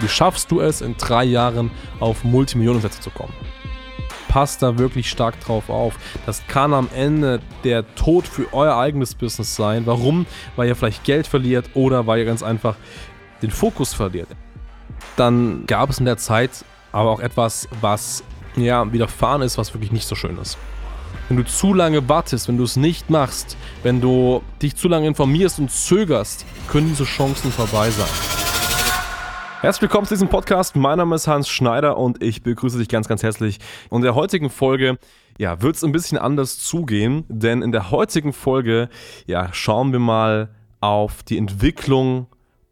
Wie schaffst du es, in drei Jahren auf Multimillionensätze zu kommen? Passt da wirklich stark drauf auf. Das kann am Ende der Tod für euer eigenes Business sein. Warum? Weil ihr vielleicht Geld verliert oder weil ihr ganz einfach den Fokus verliert. Dann gab es in der Zeit aber auch etwas, was ja widerfahren ist, was wirklich nicht so schön ist. Wenn du zu lange wartest, wenn du es nicht machst, wenn du dich zu lange informierst und zögerst, können diese Chancen vorbei sein. Herzlich willkommen zu diesem Podcast. Mein Name ist Hans Schneider und ich begrüße dich ganz, ganz herzlich. Und in der heutigen Folge ja, wird es ein bisschen anders zugehen, denn in der heutigen Folge ja, schauen wir mal auf die Entwicklung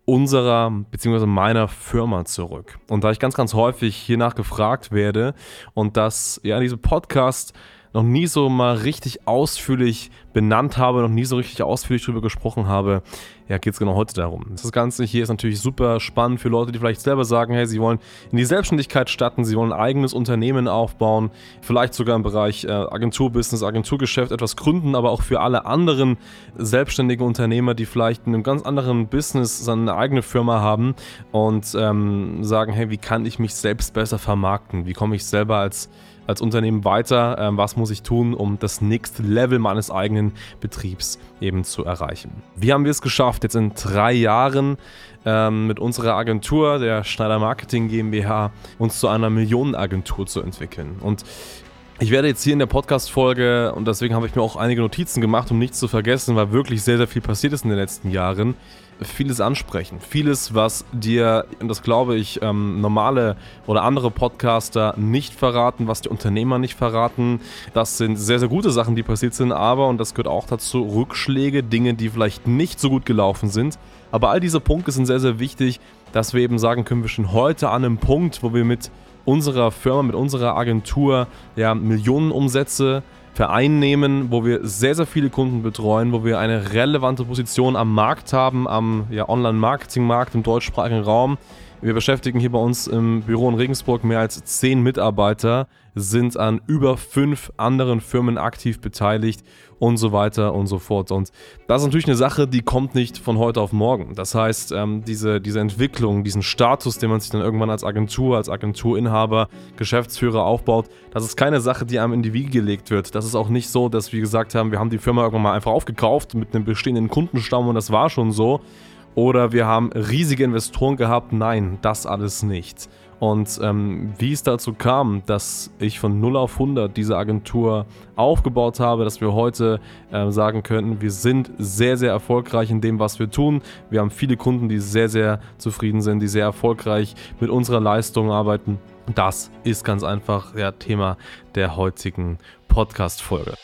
unserer bzw. meiner Firma zurück. Und da ich ganz, ganz häufig hiernach gefragt werde und dass ja diese Podcast noch nie so mal richtig ausführlich benannt habe, noch nie so richtig ausführlich darüber gesprochen habe, ja, geht es genau heute darum. Das Ganze hier ist natürlich super spannend für Leute, die vielleicht selber sagen, hey, sie wollen in die Selbstständigkeit starten, sie wollen ein eigenes Unternehmen aufbauen, vielleicht sogar im Bereich äh, Agenturbusiness, Agenturgeschäft etwas gründen, aber auch für alle anderen selbstständigen Unternehmer, die vielleicht in einem ganz anderen Business seine eigene Firma haben und ähm, sagen, hey, wie kann ich mich selbst besser vermarkten? Wie komme ich selber als als Unternehmen weiter? Ähm, was muss ich tun, um das nächste Level meines eigenen Betriebs eben zu erreichen? Wie haben wir es geschafft, jetzt in drei Jahren ähm, mit unserer Agentur, der Schneider Marketing GmbH, uns zu einer Millionenagentur zu entwickeln? Und ich werde jetzt hier in der Podcast-Folge, und deswegen habe ich mir auch einige Notizen gemacht, um nichts zu vergessen, weil wirklich sehr, sehr viel passiert ist in den letzten Jahren, vieles ansprechen. Vieles, was dir, und das glaube ich, ähm, normale oder andere Podcaster nicht verraten, was die Unternehmer nicht verraten. Das sind sehr, sehr gute Sachen, die passiert sind, aber, und das gehört auch dazu, Rückschläge, Dinge, die vielleicht nicht so gut gelaufen sind. Aber all diese Punkte sind sehr, sehr wichtig, dass wir eben sagen können, wir schon heute an einem Punkt, wo wir mit unserer Firma, mit unserer Agentur ja Millionenumsätze vereinnehmen, wo wir sehr, sehr viele Kunden betreuen, wo wir eine relevante Position am Markt haben, am ja, Online-Marketing-Markt im deutschsprachigen Raum. Wir beschäftigen hier bei uns im Büro in Regensburg mehr als zehn Mitarbeiter, sind an über fünf anderen Firmen aktiv beteiligt und so weiter und so fort. Und das ist natürlich eine Sache, die kommt nicht von heute auf morgen. Das heißt, ähm, diese, diese Entwicklung, diesen Status, den man sich dann irgendwann als Agentur, als Agenturinhaber, Geschäftsführer aufbaut, das ist keine Sache, die einem in die Wiege gelegt wird. Das ist auch nicht so, dass wir gesagt haben, wir haben die Firma irgendwann mal einfach aufgekauft mit einem bestehenden Kundenstamm und das war schon so. Oder wir haben riesige Investoren gehabt. Nein, das alles nicht. Und ähm, wie es dazu kam, dass ich von 0 auf 100 diese Agentur aufgebaut habe, dass wir heute äh, sagen könnten, wir sind sehr, sehr erfolgreich in dem, was wir tun. Wir haben viele Kunden, die sehr, sehr zufrieden sind, die sehr erfolgreich mit unserer Leistung arbeiten. Das ist ganz einfach ja, Thema der heutigen Podcast-Folge.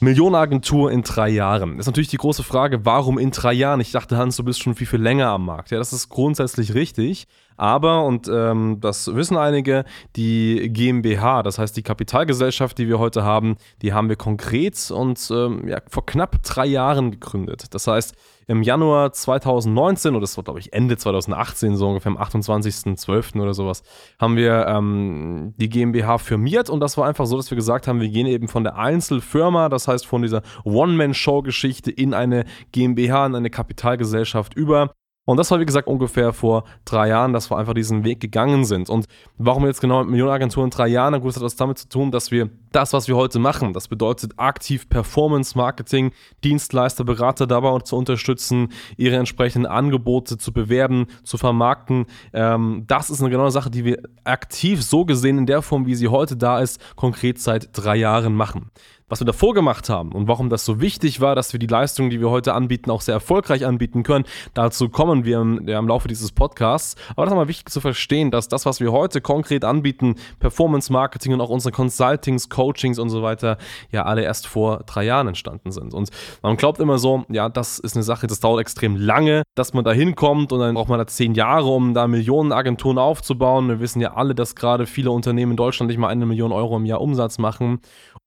Millionenagentur in drei Jahren. Ist natürlich die große Frage, warum in drei Jahren? Ich dachte, Hans, du bist schon viel, viel länger am Markt. Ja, das ist grundsätzlich richtig. Aber, und ähm, das wissen einige, die GmbH, das heißt die Kapitalgesellschaft, die wir heute haben, die haben wir konkret und ähm, ja, vor knapp drei Jahren gegründet. Das heißt, im Januar 2019, oder das war glaube ich Ende 2018, so ungefähr am 28.12. oder sowas, haben wir ähm, die GmbH firmiert und das war einfach so, dass wir gesagt haben, wir gehen eben von der Einzelfirma, das heißt von dieser One-Man-Show-Geschichte in eine GmbH, in eine Kapitalgesellschaft über und das war, wie gesagt, ungefähr vor drei Jahren, dass wir einfach diesen Weg gegangen sind. Und warum jetzt genau mit Millionenagenturen drei Jahren? Na gut, das hat was damit zu tun, dass wir das, was wir heute machen, das bedeutet aktiv Performance Marketing, Dienstleister, Berater dabei zu unterstützen, ihre entsprechenden Angebote zu bewerben, zu vermarkten. Ähm, das ist eine genaue Sache, die wir aktiv so gesehen in der Form, wie sie heute da ist, konkret seit drei Jahren machen was wir davor gemacht haben und warum das so wichtig war, dass wir die Leistungen, die wir heute anbieten, auch sehr erfolgreich anbieten können. Dazu kommen wir im, im Laufe dieses Podcasts. Aber das ist mal wichtig zu verstehen, dass das, was wir heute konkret anbieten, Performance Marketing und auch unsere Consultings, Coachings und so weiter, ja alle erst vor drei Jahren entstanden sind. Und man glaubt immer so, ja, das ist eine Sache, das dauert extrem lange, dass man da hinkommt und dann braucht man da zehn Jahre, um da Millionen Agenturen aufzubauen. Wir wissen ja alle, dass gerade viele Unternehmen in Deutschland nicht mal eine Million Euro im Jahr Umsatz machen.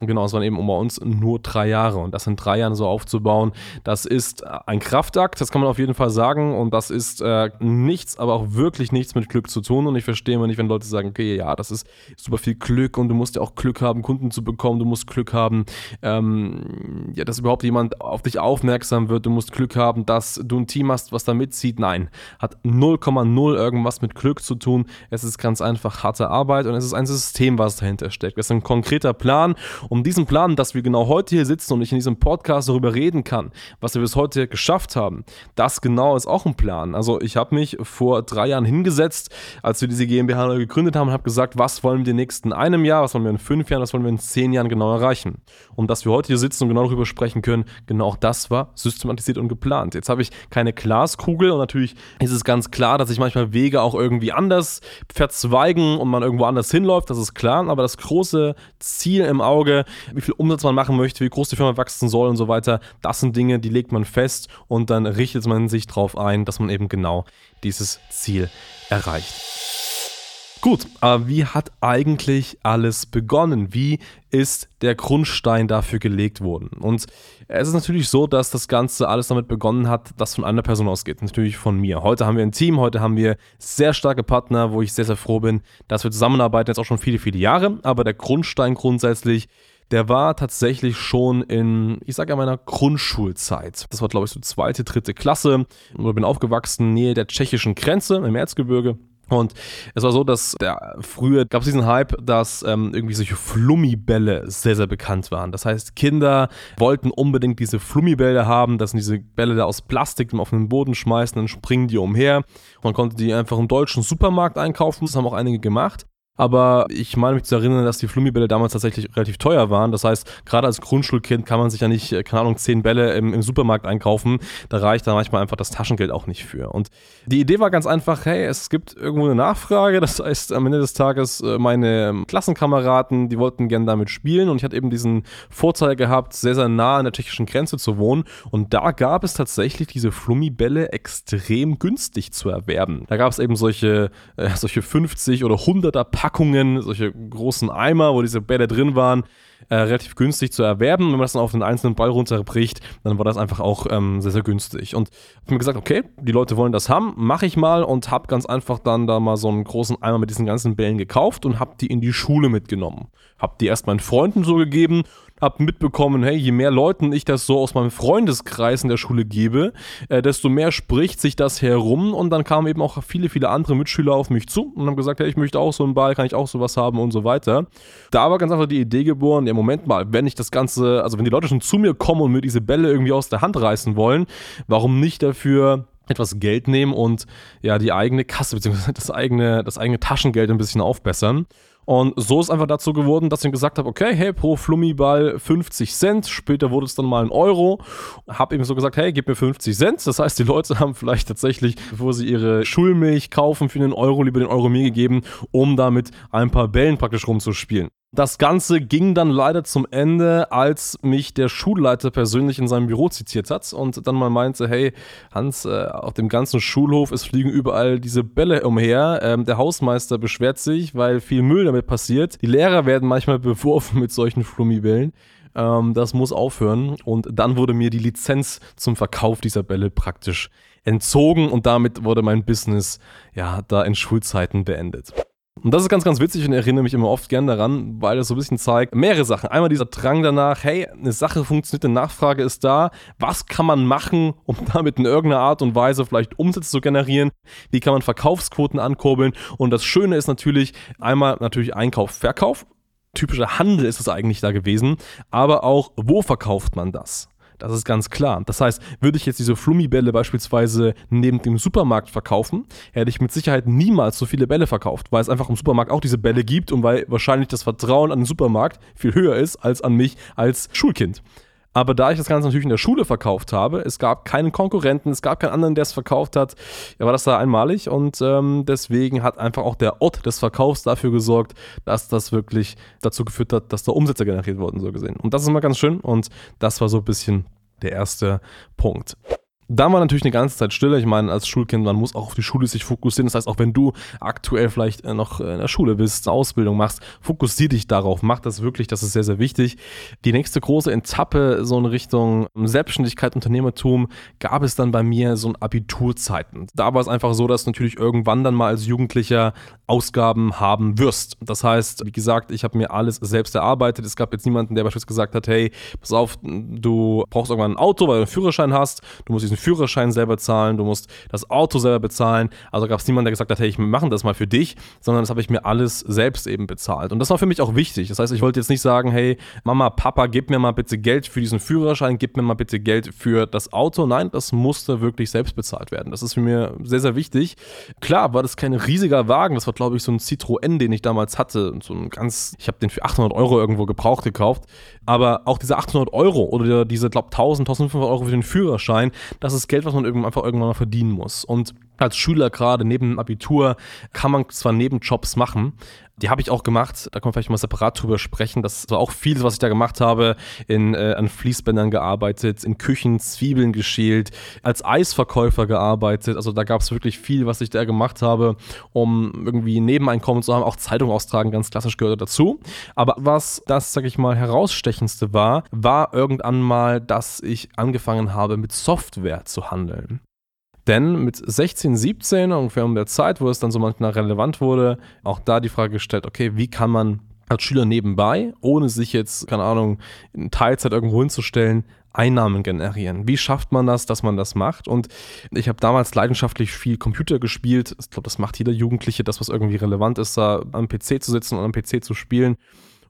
Genau, es waren eben bei uns nur drei Jahre. Und das in drei Jahren so aufzubauen, das ist ein Kraftakt, das kann man auf jeden Fall sagen. Und das ist äh, nichts, aber auch wirklich nichts mit Glück zu tun. Und ich verstehe immer nicht, wenn Leute sagen, okay, ja, das ist super viel Glück und du musst ja auch Glück haben, Kunden zu bekommen, du musst Glück haben, ähm, ja, dass überhaupt jemand auf dich aufmerksam wird, du musst Glück haben, dass du ein Team hast, was da mitzieht. Nein, hat 0,0 irgendwas mit Glück zu tun. Es ist ganz einfach harte Arbeit und es ist ein System, was dahinter steckt. Es ist ein konkreter Plan um diesen Plan, dass wir genau heute hier sitzen und ich in diesem Podcast darüber reden kann, was wir bis heute geschafft haben, das genau ist auch ein Plan. Also ich habe mich vor drei Jahren hingesetzt, als wir diese GmbH gegründet haben und habe gesagt, was wollen wir in den nächsten einem Jahr, was wollen wir in fünf Jahren, was wollen wir in zehn Jahren genau erreichen. Und dass wir heute hier sitzen und genau darüber sprechen können, genau das war systematisiert und geplant. Jetzt habe ich keine Glaskugel und natürlich ist es ganz klar, dass sich manchmal Wege auch irgendwie anders verzweigen und man irgendwo anders hinläuft, das ist klar, aber das große Ziel im Auge wie viel Umsatz man machen möchte, wie groß die Firma wachsen soll und so weiter. Das sind Dinge, die legt man fest und dann richtet man sich darauf ein, dass man eben genau dieses Ziel erreicht. Gut, aber wie hat eigentlich alles begonnen? Wie ist der Grundstein dafür gelegt worden? Und es ist natürlich so, dass das Ganze alles damit begonnen hat, dass von einer Person ausgeht, natürlich von mir. Heute haben wir ein Team, heute haben wir sehr starke Partner, wo ich sehr, sehr froh bin, dass wir zusammenarbeiten, jetzt auch schon viele, viele Jahre. Aber der Grundstein grundsätzlich der war tatsächlich schon in, ich sage ja, meiner Grundschulzeit. Das war, glaube ich, so zweite, dritte Klasse. Ich bin aufgewachsen, nähe der tschechischen Grenze im Erzgebirge. Und es war so, dass der, früher gab es diesen Hype, dass ähm, irgendwie solche Flummibälle sehr, sehr bekannt waren. Das heißt, Kinder wollten unbedingt diese Flummibälle haben. Das sind diese Bälle da aus Plastik, die man auf den Boden schmeißt, dann springen die umher. Man konnte die einfach im deutschen Supermarkt einkaufen. Das haben auch einige gemacht. Aber ich meine mich zu erinnern, dass die Flummibälle damals tatsächlich relativ teuer waren. Das heißt, gerade als Grundschulkind kann man sich ja nicht, äh, keine Ahnung, zehn Bälle im, im, Supermarkt einkaufen. Da reicht dann manchmal einfach das Taschengeld auch nicht für. Und die Idee war ganz einfach, hey, es gibt irgendwo eine Nachfrage. Das heißt, am Ende des Tages, äh, meine ähm, Klassenkameraden, die wollten gerne damit spielen. Und ich hatte eben diesen Vorteil gehabt, sehr, sehr nah an der tschechischen Grenze zu wohnen. Und da gab es tatsächlich diese Flummibälle extrem günstig zu erwerben. Da gab es eben solche, äh, solche 50 oder 100er Packungen, solche großen Eimer, wo diese Bälle drin waren, äh, relativ günstig zu erwerben. Wenn man das dann auf den einzelnen Ball runterbricht, dann war das einfach auch ähm, sehr, sehr günstig. Und ich habe mir gesagt, okay, die Leute wollen das haben, mache ich mal und habe ganz einfach dann da mal so einen großen Eimer mit diesen ganzen Bällen gekauft und habe die in die Schule mitgenommen. Habe die erst meinen Freunden so gegeben habe mitbekommen, hey, je mehr Leuten ich das so aus meinem Freundeskreis in der Schule gebe, äh, desto mehr spricht sich das herum und dann kamen eben auch viele, viele andere Mitschüler auf mich zu und haben gesagt, hey, ich möchte auch so einen Ball, kann ich auch sowas haben und so weiter. Da war ganz einfach die Idee geboren, ja, Moment mal, wenn ich das Ganze, also wenn die Leute schon zu mir kommen und mir diese Bälle irgendwie aus der Hand reißen wollen, warum nicht dafür etwas Geld nehmen und ja die eigene Kasse bzw. das eigene, das eigene Taschengeld ein bisschen aufbessern. Und so ist einfach dazu geworden, dass ich gesagt habe, okay, hey, pro Flummiball 50 Cent. Später wurde es dann mal ein Euro. Hab eben so gesagt, hey, gib mir 50 Cent. Das heißt, die Leute haben vielleicht tatsächlich, bevor sie ihre Schulmilch kaufen für einen Euro, lieber den Euro mir gegeben, um damit ein paar Bällen praktisch rumzuspielen. Das Ganze ging dann leider zum Ende, als mich der Schulleiter persönlich in seinem Büro zitiert hat und dann mal meinte, hey Hans, äh, auf dem ganzen Schulhof, es fliegen überall diese Bälle umher. Ähm, der Hausmeister beschwert sich, weil viel Müll damit passiert. Die Lehrer werden manchmal beworfen mit solchen Flummibällen. Ähm, das muss aufhören. Und dann wurde mir die Lizenz zum Verkauf dieser Bälle praktisch entzogen und damit wurde mein Business ja da in Schulzeiten beendet. Und das ist ganz, ganz witzig und erinnere mich immer oft gern daran, weil es so ein bisschen zeigt, mehrere Sachen. Einmal dieser Drang danach, hey, eine Sache funktioniert, eine Nachfrage ist da. Was kann man machen, um damit in irgendeiner Art und Weise vielleicht Umsätze zu generieren? Wie kann man Verkaufsquoten ankurbeln? Und das Schöne ist natürlich einmal natürlich Einkauf, Verkauf. Typischer Handel ist es eigentlich da gewesen, aber auch, wo verkauft man das? Das ist ganz klar. Das heißt, würde ich jetzt diese Flummi-Bälle beispielsweise neben dem Supermarkt verkaufen, hätte ich mit Sicherheit niemals so viele Bälle verkauft, weil es einfach im Supermarkt auch diese Bälle gibt und weil wahrscheinlich das Vertrauen an den Supermarkt viel höher ist als an mich als Schulkind. Aber da ich das Ganze natürlich in der Schule verkauft habe, es gab keinen Konkurrenten, es gab keinen anderen, der es verkauft hat, war das da einmalig und ähm, deswegen hat einfach auch der Ort des Verkaufs dafür gesorgt, dass das wirklich dazu geführt hat, dass da Umsätze generiert wurden, so gesehen. Und das ist immer ganz schön und das war so ein bisschen der erste Punkt. Da war natürlich eine ganze Zeit Stille. Ich meine, als Schulkind, man muss auch auf die Schule sich fokussieren. Das heißt, auch wenn du aktuell vielleicht äh, noch in der Schule bist, eine Ausbildung machst, fokussier dich darauf. Mach das wirklich, das ist sehr, sehr wichtig. Die nächste große Etappe, so in Richtung Selbstständigkeit, Unternehmertum, gab es dann bei mir so ein Abiturzeiten. Da war es einfach so, dass natürlich irgendwann dann mal als Jugendlicher Ausgaben haben wirst. Das heißt, wie gesagt, ich habe mir alles selbst erarbeitet. Es gab jetzt niemanden, der beispielsweise gesagt hat, hey, pass auf, du brauchst irgendwann ein Auto, weil du einen Führerschein hast. Du musst diesen Führerschein selber zahlen, du musst das Auto selber bezahlen. Also gab es niemanden, der gesagt hat, hey, ich mache das mal für dich, sondern das habe ich mir alles selbst eben bezahlt. Und das war für mich auch wichtig. Das heißt, ich wollte jetzt nicht sagen, hey, Mama, Papa, gib mir mal bitte Geld für diesen Führerschein, gib mir mal bitte Geld für das Auto. Nein, das musste wirklich selbst bezahlt werden. Das ist für mir sehr, sehr wichtig. Klar war das kein riesiger Wagen, das war, glaube ich, so ein Citroën, den ich damals hatte. So ein ganz, ich habe den für 800 Euro irgendwo gebraucht gekauft. Aber auch diese 800 Euro oder diese, glaube 1000, 1500 Euro für den Führerschein, das ist Geld, was man einfach irgendwann mal verdienen muss. Und als Schüler gerade neben dem Abitur kann man zwar Nebenjobs machen, die habe ich auch gemacht, da können wir vielleicht mal separat drüber sprechen. Das war auch vieles, was ich da gemacht habe, in, äh, an Fließbändern gearbeitet, in Küchen Zwiebeln geschält, als Eisverkäufer gearbeitet. Also da gab es wirklich viel, was ich da gemacht habe, um irgendwie Nebeneinkommen zu haben. Auch Zeitung austragen, ganz klassisch gehört dazu. Aber was das, sag ich mal, herausstechendste war, war irgendwann mal, dass ich angefangen habe, mit Software zu handeln. Denn mit 16, 17, ungefähr um der Zeit, wo es dann so manchmal relevant wurde, auch da die Frage gestellt, okay, wie kann man als Schüler nebenbei, ohne sich jetzt, keine Ahnung, in Teilzeit irgendwo hinzustellen, Einnahmen generieren. Wie schafft man das, dass man das macht? Und ich habe damals leidenschaftlich viel Computer gespielt. Ich glaube, das macht jeder Jugendliche, das, was irgendwie relevant ist, da am PC zu sitzen und am PC zu spielen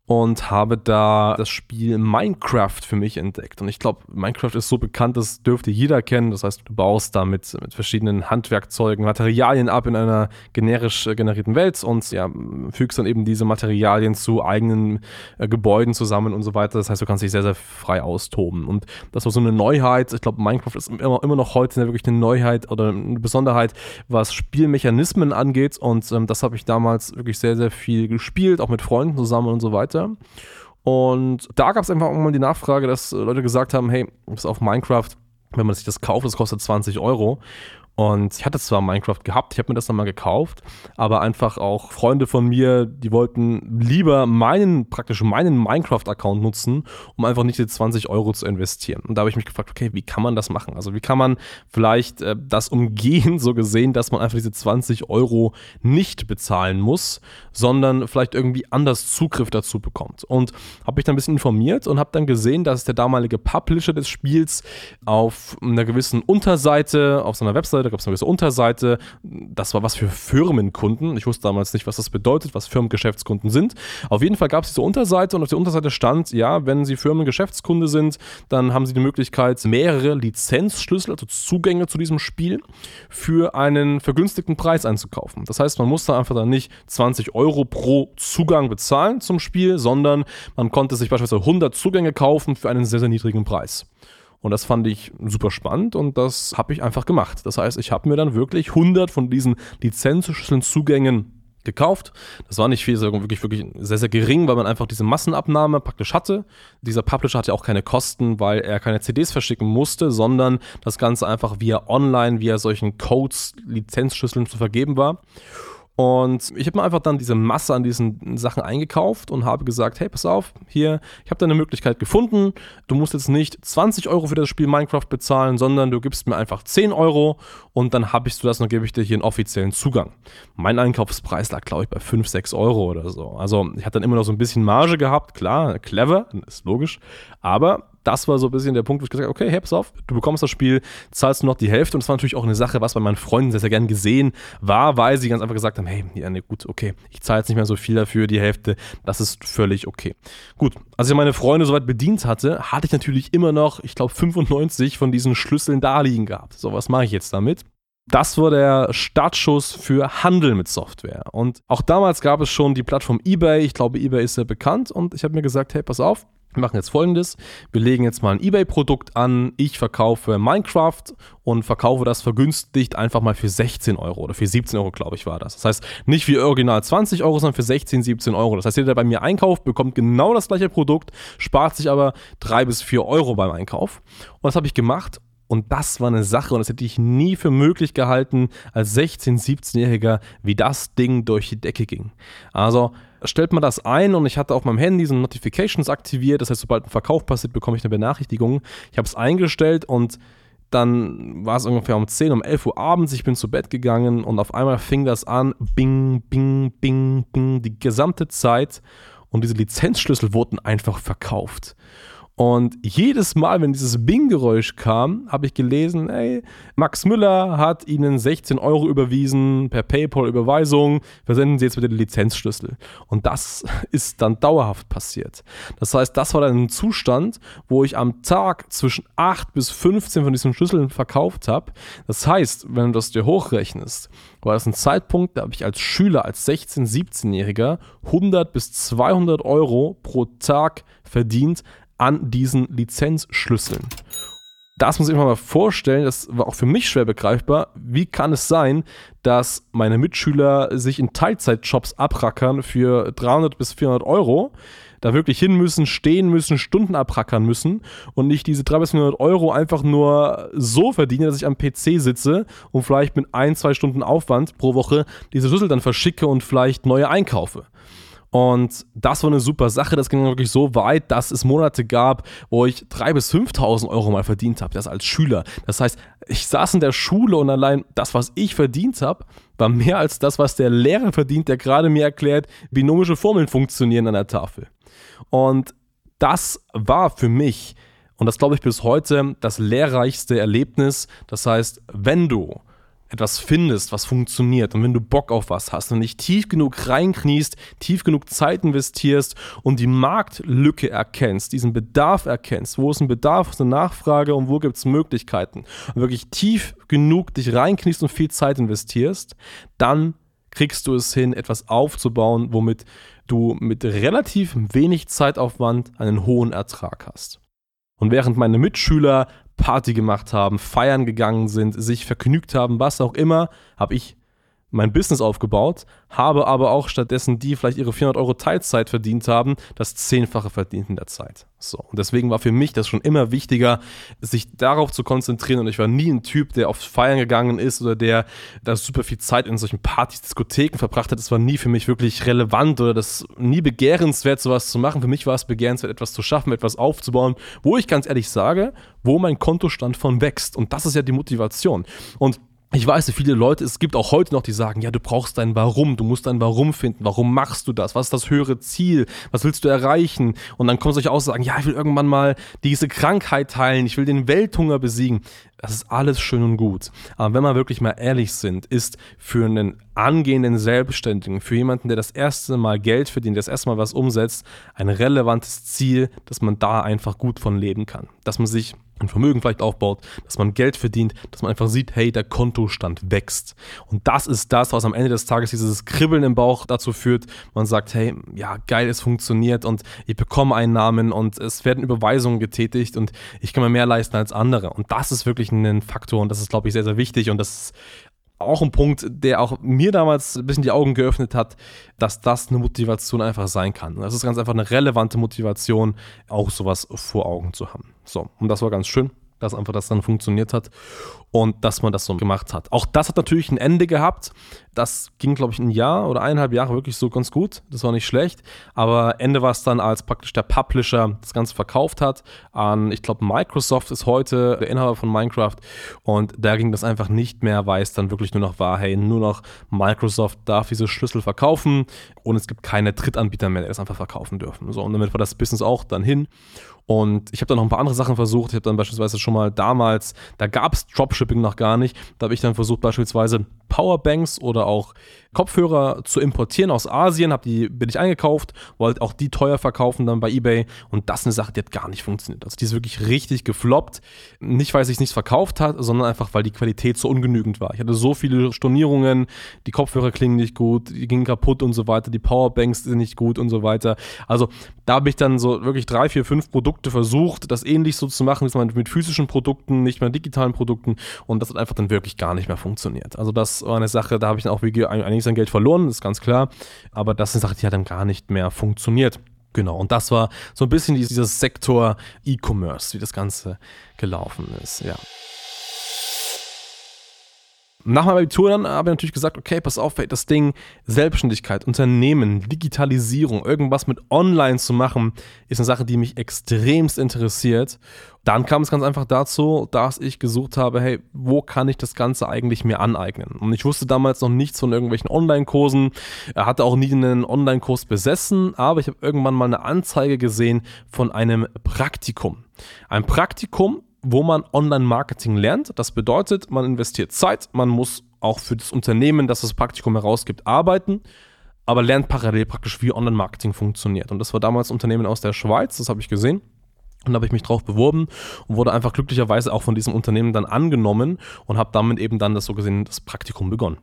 und habe da das Spiel Minecraft für mich entdeckt. Und ich glaube, Minecraft ist so bekannt, das dürfte jeder kennen. Das heißt, du baust da mit, mit verschiedenen Handwerkzeugen Materialien ab in einer generisch generierten Welt und ja, fügst dann eben diese Materialien zu eigenen äh, Gebäuden zusammen und so weiter. Das heißt, du kannst dich sehr, sehr frei austoben. Und das war so eine Neuheit. Ich glaube, Minecraft ist immer, immer noch heute wirklich eine Neuheit oder eine Besonderheit, was Spielmechanismen angeht. Und ähm, das habe ich damals wirklich sehr, sehr viel gespielt, auch mit Freunden zusammen und so weiter weiter. Und da gab es einfach irgendwann die Nachfrage, dass Leute gesagt haben, hey, ist auf Minecraft, wenn man sich das kauft, das kostet 20 Euro. Und ich hatte zwar Minecraft gehabt, ich habe mir das dann mal gekauft, aber einfach auch Freunde von mir, die wollten lieber meinen, praktisch meinen Minecraft-Account nutzen, um einfach nicht die 20 Euro zu investieren. Und da habe ich mich gefragt, okay, wie kann man das machen? Also wie kann man vielleicht äh, das umgehen, so gesehen, dass man einfach diese 20 Euro nicht bezahlen muss, sondern vielleicht irgendwie anders Zugriff dazu bekommt. Und habe mich dann ein bisschen informiert und habe dann gesehen, dass der damalige Publisher des Spiels auf einer gewissen Unterseite, auf seiner Webseite, da gab es eine gewisse Unterseite. Das war was für Firmenkunden. Ich wusste damals nicht, was das bedeutet, was Firmengeschäftskunden sind. Auf jeden Fall gab es diese Unterseite und auf der Unterseite stand, ja, wenn Sie Firmengeschäftskunde sind, dann haben Sie die Möglichkeit, mehrere Lizenzschlüssel, also Zugänge zu diesem Spiel, für einen vergünstigten Preis einzukaufen. Das heißt, man musste einfach dann nicht 20 Euro pro Zugang bezahlen zum Spiel, sondern man konnte sich beispielsweise 100 Zugänge kaufen für einen sehr, sehr niedrigen Preis. Und das fand ich super spannend und das habe ich einfach gemacht. Das heißt, ich habe mir dann wirklich 100 von diesen Lizenzschlüsselzugängen gekauft. Das war nicht viel, sondern wirklich, wirklich sehr, sehr gering, weil man einfach diese Massenabnahme praktisch hatte. Dieser Publisher hatte auch keine Kosten, weil er keine CDs verschicken musste, sondern das Ganze einfach via online, via solchen Codes, Lizenzschlüsseln zu vergeben war. Und ich habe mir einfach dann diese Masse an diesen Sachen eingekauft und habe gesagt, hey, pass auf, hier, ich habe da eine Möglichkeit gefunden. Du musst jetzt nicht 20 Euro für das Spiel Minecraft bezahlen, sondern du gibst mir einfach 10 Euro und dann habe ich du das und gebe ich dir hier einen offiziellen Zugang. Mein Einkaufspreis lag, glaube ich, bei 5, 6 Euro oder so. Also ich hatte dann immer noch so ein bisschen Marge gehabt, klar, clever, ist logisch, aber das war so ein bisschen der Punkt, wo ich gesagt habe, okay, hey, pass auf, du bekommst das Spiel, zahlst du noch die Hälfte. Und das war natürlich auch eine Sache, was bei meinen Freunden sehr, sehr gern gesehen war, weil sie ganz einfach gesagt haben, hey, ja, ne, gut, okay, ich zahle jetzt nicht mehr so viel dafür, die Hälfte, das ist völlig okay. Gut, als ich meine Freunde soweit bedient hatte, hatte ich natürlich immer noch, ich glaube, 95 von diesen Schlüsseln da liegen gehabt. So, was mache ich jetzt damit? Das war der Startschuss für Handel mit Software. Und auch damals gab es schon die Plattform eBay. Ich glaube, eBay ist sehr bekannt. Und ich habe mir gesagt, hey, pass auf, wir machen jetzt folgendes. Wir legen jetzt mal ein eBay-Produkt an. Ich verkaufe Minecraft und verkaufe das vergünstigt einfach mal für 16 Euro oder für 17 Euro, glaube ich, war das. Das heißt, nicht wie original 20 Euro, sondern für 16, 17 Euro. Das heißt, jeder, der bei mir einkauft, bekommt genau das gleiche Produkt, spart sich aber 3 bis 4 Euro beim Einkauf. Und das habe ich gemacht Und das war eine Sache und das hätte ich nie für möglich gehalten als 16-, 17-Jähriger, wie das Ding durch die Decke ging. Also stellt man das ein und ich hatte auf meinem Handy so Notifications aktiviert. Das heißt, sobald ein Verkauf passiert, bekomme ich eine Benachrichtigung. Ich habe es eingestellt und dann war es ungefähr um 10, um 11 Uhr abends. Ich bin zu Bett gegangen und auf einmal fing das an. Bing, bing, bing, bing. Die gesamte Zeit. Und diese Lizenzschlüssel wurden einfach verkauft. Und jedes Mal, wenn dieses Bing-Geräusch kam, habe ich gelesen, ey, Max Müller hat Ihnen 16 Euro überwiesen per PayPal-Überweisung, versenden Sie jetzt bitte den Lizenzschlüssel. Und das ist dann dauerhaft passiert. Das heißt, das war dann ein Zustand, wo ich am Tag zwischen 8 bis 15 von diesen Schlüsseln verkauft habe. Das heißt, wenn du das dir hochrechnest, war das ein Zeitpunkt, da habe ich als Schüler, als 16-, 17-Jähriger 100 bis 200 Euro pro Tag verdient, an diesen Lizenzschlüsseln. Das muss ich mir mal vorstellen, das war auch für mich schwer begreifbar. Wie kann es sein, dass meine Mitschüler sich in Teilzeitjobs abrackern für 300 bis 400 Euro, da wirklich hin müssen, stehen müssen, Stunden abrackern müssen und nicht diese 300 bis 400 Euro einfach nur so verdiene, dass ich am PC sitze und vielleicht mit ein, zwei Stunden Aufwand pro Woche diese Schlüssel dann verschicke und vielleicht neue einkaufe. Und das war eine super Sache. Das ging wirklich so weit, dass es Monate gab, wo ich 3.000 bis 5.000 Euro mal verdient habe, das als Schüler. Das heißt, ich saß in der Schule und allein das, was ich verdient habe, war mehr als das, was der Lehrer verdient, der gerade mir erklärt, binomische Formeln funktionieren an der Tafel. Und das war für mich, und das glaube ich bis heute, das lehrreichste Erlebnis. Das heißt, wenn du etwas findest, was funktioniert und wenn du Bock auf was hast und dich tief genug reinkniest, tief genug Zeit investierst und die Marktlücke erkennst, diesen Bedarf erkennst, wo ist ein Bedarf, wo ist eine Nachfrage und wo gibt es Möglichkeiten und wirklich tief genug dich reinkniest und viel Zeit investierst, dann kriegst du es hin, etwas aufzubauen, womit du mit relativ wenig Zeitaufwand einen hohen Ertrag hast. Und während meine Mitschüler Party gemacht haben, feiern gegangen sind, sich vergnügt haben, was auch immer, habe ich mein Business aufgebaut, habe aber auch stattdessen die vielleicht ihre 400 Euro Teilzeit verdient haben, das Zehnfache verdient in der Zeit. So. Und deswegen war für mich das schon immer wichtiger, sich darauf zu konzentrieren. Und ich war nie ein Typ, der auf Feiern gegangen ist oder der da super viel Zeit in solchen Partys, Diskotheken verbracht hat. Das war nie für mich wirklich relevant oder das nie begehrenswert, sowas zu machen. Für mich war es begehrenswert, etwas zu schaffen, etwas aufzubauen, wo ich ganz ehrlich sage, wo mein Kontostand von wächst. Und das ist ja die Motivation. Und ich weiß, viele Leute, es gibt auch heute noch, die sagen, ja, du brauchst dein Warum, du musst dein Warum finden. Warum machst du das? Was ist das höhere Ziel? Was willst du erreichen? Und dann kommen solche Aussagen, ja, ich will irgendwann mal diese Krankheit heilen, ich will den Welthunger besiegen. Das ist alles schön und gut. Aber wenn wir wirklich mal ehrlich sind, ist für einen angehenden Selbstständigen, für jemanden, der das erste Mal Geld verdient, das erste Mal was umsetzt, ein relevantes Ziel, dass man da einfach gut von leben kann. Dass man sich ein Vermögen vielleicht aufbaut, dass man Geld verdient, dass man einfach sieht, hey, der Kontostand wächst. Und das ist das, was am Ende des Tages dieses Kribbeln im Bauch dazu führt. Man sagt, hey, ja, geil, es funktioniert und ich bekomme Einnahmen und es werden Überweisungen getätigt und ich kann mir mehr leisten als andere. Und das ist wirklich ein Faktor und das ist, glaube ich, sehr, sehr wichtig und das ist auch ein Punkt, der auch mir damals ein bisschen die Augen geöffnet hat, dass das eine Motivation einfach sein kann. Das ist ganz einfach eine relevante Motivation, auch sowas vor Augen zu haben. So, und das war ganz schön dass einfach das dann funktioniert hat und dass man das so gemacht hat. Auch das hat natürlich ein Ende gehabt. Das ging, glaube ich, ein Jahr oder eineinhalb Jahre wirklich so ganz gut. Das war nicht schlecht. Aber Ende war es dann, als praktisch der Publisher das Ganze verkauft hat an, ich glaube, Microsoft ist heute der Inhaber von Minecraft. Und da ging das einfach nicht mehr, weil es dann wirklich nur noch war, hey, nur noch Microsoft darf diese Schlüssel verkaufen und es gibt keine Drittanbieter mehr, die das einfach verkaufen dürfen. So, und damit war das Business auch dann hin. Und ich habe dann noch ein paar andere Sachen versucht. Ich habe dann beispielsweise schon mal damals, da gab es Dropshipping noch gar nicht. Da habe ich dann versucht, beispielsweise Powerbanks oder auch Kopfhörer zu importieren aus Asien, habe die billig eingekauft, wollte auch die teuer verkaufen dann bei eBay und das ist eine Sache, die hat gar nicht funktioniert. Also die ist wirklich richtig gefloppt. Nicht, weil sich nichts verkauft hat, sondern einfach, weil die Qualität so ungenügend war. Ich hatte so viele Stornierungen, die Kopfhörer klingen nicht gut, die gingen kaputt und so weiter, die Powerbanks sind nicht gut und so weiter. Also da habe ich dann so wirklich drei, vier, fünf Produkte versucht, das ähnlich so zu machen, wie man mit physischen Produkten, nicht mehr digitalen Produkten und das hat einfach dann wirklich gar nicht mehr funktioniert. Also das war eine Sache, da habe ich dann auch einiges an Geld verloren, ist ganz klar. Aber das ist eine Sache, die hat dann gar nicht mehr funktioniert. Genau, und das war so ein bisschen dieser Sektor E-Commerce, wie das Ganze gelaufen ist, ja. Nach meinem Abitur dann habe ich natürlich gesagt, okay, pass auf, das Ding Selbstständigkeit, Unternehmen, Digitalisierung, irgendwas mit Online zu machen, ist eine Sache, die mich extremst interessiert. Dann kam es ganz einfach dazu, dass ich gesucht habe, hey, wo kann ich das Ganze eigentlich mir aneignen? Und ich wusste damals noch nichts von irgendwelchen Online-Kursen, Er hatte auch nie einen Online-Kurs besessen, aber ich habe irgendwann mal eine Anzeige gesehen von einem Praktikum. Ein Praktikum wo man Online-Marketing lernt. Das bedeutet, man investiert Zeit, man muss auch für das Unternehmen, das das Praktikum herausgibt, arbeiten, aber lernt parallel praktisch, wie Online-Marketing funktioniert. Und das war damals ein Unternehmen aus der Schweiz, das habe ich gesehen. Und da habe ich mich drauf beworben und wurde einfach glücklicherweise auch von diesem Unternehmen dann angenommen und habe damit eben dann das so gesehen das Praktikum begonnen.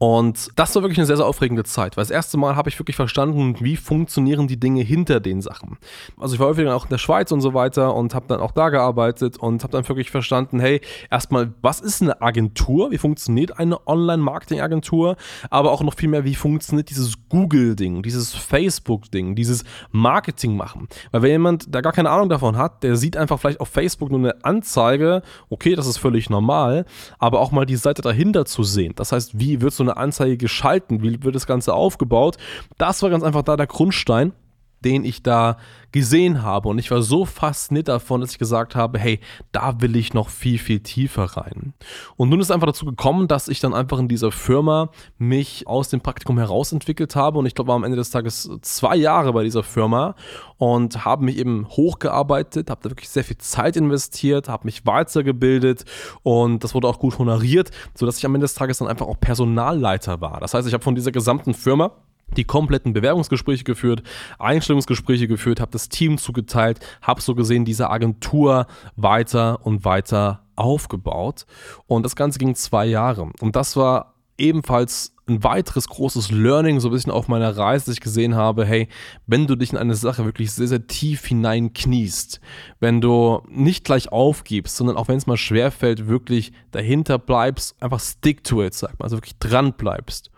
Und das war wirklich eine sehr, sehr aufregende Zeit, weil das erste Mal habe ich wirklich verstanden, wie funktionieren die Dinge hinter den Sachen. Also ich war häufig auch in der Schweiz und so weiter und habe dann auch da gearbeitet und habe dann wirklich verstanden, hey, erstmal, was ist eine Agentur? Wie funktioniert eine Online-Marketing-Agentur? Aber auch noch viel mehr, wie funktioniert dieses Google-Ding, dieses Facebook-Ding, dieses Marketing machen? Weil wenn jemand da gar keine Ahnung davon hat, der sieht einfach vielleicht auf Facebook nur eine Anzeige, okay, das ist völlig normal, aber auch mal die Seite dahinter zu sehen. Das heißt, wie wird so eine Anzeige geschalten? Wie wird das Ganze aufgebaut? Das war ganz einfach da der Grundstein den ich da gesehen habe. Und ich war so fasziniert davon, dass ich gesagt habe, hey, da will ich noch viel, viel tiefer rein. Und nun ist einfach dazu gekommen, dass ich dann einfach in dieser Firma mich aus dem Praktikum herausentwickelt habe. Und ich glaube, war am Ende des Tages zwei Jahre bei dieser Firma und habe mich eben hochgearbeitet, habe da wirklich sehr viel Zeit investiert, habe mich weitergebildet und das wurde auch gut honoriert, sodass ich am Ende des Tages dann einfach auch Personalleiter war. Das heißt, ich habe von dieser gesamten Firma die kompletten Bewerbungsgespräche geführt, Einstellungsgespräche geführt, habe das Team zugeteilt, habe so gesehen diese Agentur weiter und weiter aufgebaut. Und das Ganze ging zwei Jahre. Und das war ebenfalls ein weiteres großes Learning, so ein bisschen auf meiner Reise, dass ich gesehen habe, hey, wenn du dich in eine Sache wirklich sehr, sehr tief hineinkniest, wenn du nicht gleich aufgibst, sondern auch wenn es mal schwerfällt, wirklich dahinter bleibst, einfach stick to it, sag mal, also wirklich dran bleibst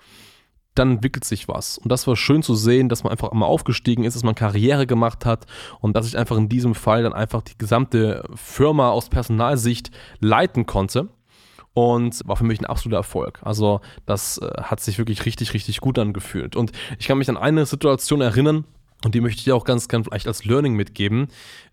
dann entwickelt sich was. Und das war schön zu sehen, dass man einfach mal aufgestiegen ist, dass man Karriere gemacht hat und dass ich einfach in diesem Fall dann einfach die gesamte Firma aus Personalsicht leiten konnte. Und war für mich ein absoluter Erfolg. Also, das äh, hat sich wirklich richtig, richtig gut angefühlt. Und ich kann mich an eine Situation erinnern, und die möchte ich auch ganz gerne vielleicht als Learning mitgeben.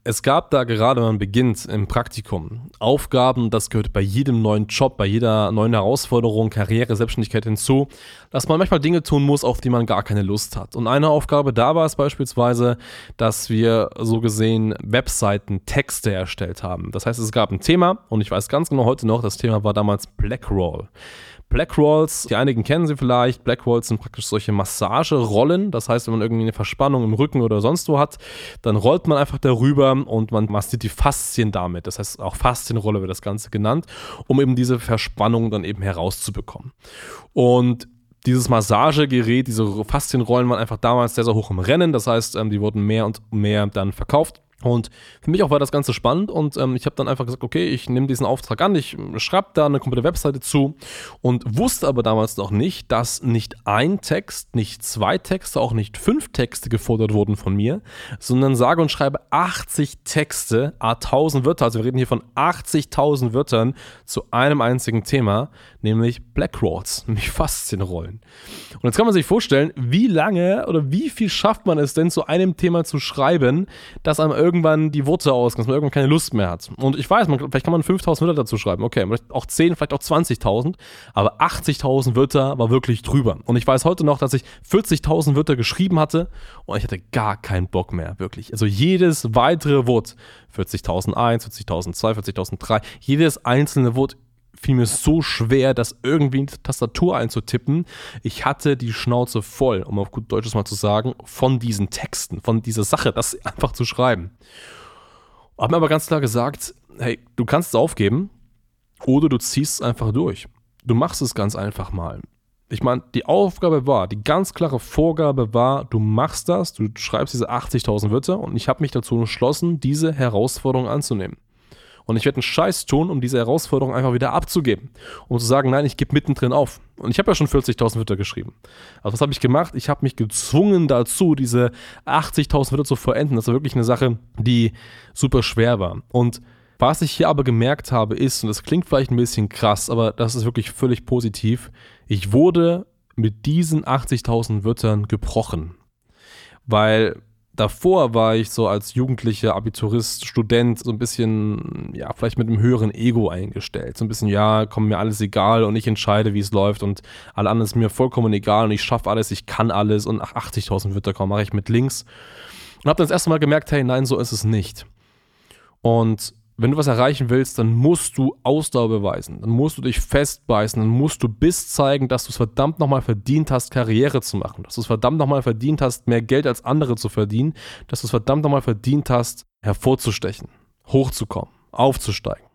Es gab da gerade, wenn man beginnt im Praktikum, Aufgaben, das gehört bei jedem neuen Job, bei jeder neuen Herausforderung, Karriere, Selbstständigkeit hinzu, dass man manchmal Dinge tun muss, auf die man gar keine Lust hat. Und eine Aufgabe da war es beispielsweise, dass wir so gesehen Webseiten, Texte erstellt haben. Das heißt, es gab ein Thema und ich weiß ganz genau heute noch, das Thema war damals Blackroll. Black Rolls, die einigen kennen sie vielleicht. Black Rolls sind praktisch solche Massagerollen. Das heißt, wenn man irgendwie eine Verspannung im Rücken oder sonst wo hat, dann rollt man einfach darüber und man massiert die Faszien damit. Das heißt, auch Faszienrolle wird das Ganze genannt, um eben diese Verspannung dann eben herauszubekommen. Und dieses Massagegerät, diese Faszienrollen waren einfach damals sehr, sehr hoch im Rennen. Das heißt, ähm, die wurden mehr und mehr dann verkauft. Und für mich auch war das Ganze spannend und ähm, ich habe dann einfach gesagt, okay, ich nehme diesen Auftrag an, ich schreibe da eine komplette Webseite zu und wusste aber damals noch nicht, dass nicht ein Text, nicht zwei Texte, auch nicht fünf Texte gefordert wurden von mir, sondern sage und schreibe 80 Texte, a 1000 Wörter, also wir reden hier von 80.000 Wörtern zu einem einzigen Thema, nämlich Blackroads, nämlich Faszienrollen. Und jetzt kann man sich vorstellen, wie lange oder wie viel schafft man es denn zu einem Thema zu schreiben, dass einem irgendwann die Worte ausgehen, dass man irgendwann keine Lust mehr hat. Und ich weiß, man, vielleicht kann man 5000 Wörter dazu schreiben, okay, vielleicht auch 10, vielleicht auch 20.000, aber 80.000 Wörter war wirklich drüber. Und ich weiß heute noch, dass ich 40.000 Wörter geschrieben hatte und ich hatte gar keinen Bock mehr, wirklich. Also jedes weitere Wort, 40.001, 40.002, 40.003, jedes einzelne Wort fiel mir so schwer, das irgendwie in die Tastatur einzutippen. Ich hatte die Schnauze voll, um auf gut Deutsches mal zu sagen, von diesen Texten, von dieser Sache, das einfach zu schreiben. Hab mir aber ganz klar gesagt, hey, du kannst es aufgeben oder du ziehst es einfach durch. Du machst es ganz einfach mal. Ich meine, die Aufgabe war, die ganz klare Vorgabe war, du machst das, du schreibst diese 80.000 Wörter und ich habe mich dazu entschlossen, diese Herausforderung anzunehmen. Und ich werde einen Scheiß tun, um diese Herausforderung einfach wieder abzugeben. Um zu sagen, nein, ich gebe mittendrin auf. Und ich habe ja schon 40.000 Wörter geschrieben. Also was habe ich gemacht? Ich habe mich gezwungen dazu, diese 80.000 Wörter zu vollenden. Das war wirklich eine Sache, die super schwer war. Und Was ich hier aber gemerkt habe, ist, und das klingt vielleicht ein bisschen krass, aber das ist wirklich völlig positiv, ich wurde mit diesen 80.000 Wörtern gebrochen. Weil davor war ich so als Jugendlicher, Abiturist, Student so ein bisschen, ja, vielleicht mit einem höheren Ego eingestellt. So ein bisschen, ja, kommt mir alles egal und ich entscheide, wie es läuft und alle anderen ist mir vollkommen egal und ich schaffe alles, ich kann alles und ach, 80.000 Wörter kommen, mache ich mit links. Und habe dann das erste Mal gemerkt, hey, nein, so ist es nicht. Und wenn du was erreichen willst, dann musst du Ausdauer beweisen. Dann musst du dich festbeißen. Dann musst du bis zeigen, dass du es verdammt nochmal verdient hast, Karriere zu machen. Dass du es verdammt nochmal verdient hast, mehr Geld als andere zu verdienen. Dass du es verdammt nochmal verdient hast, hervorzustechen, hochzukommen, aufzusteigen.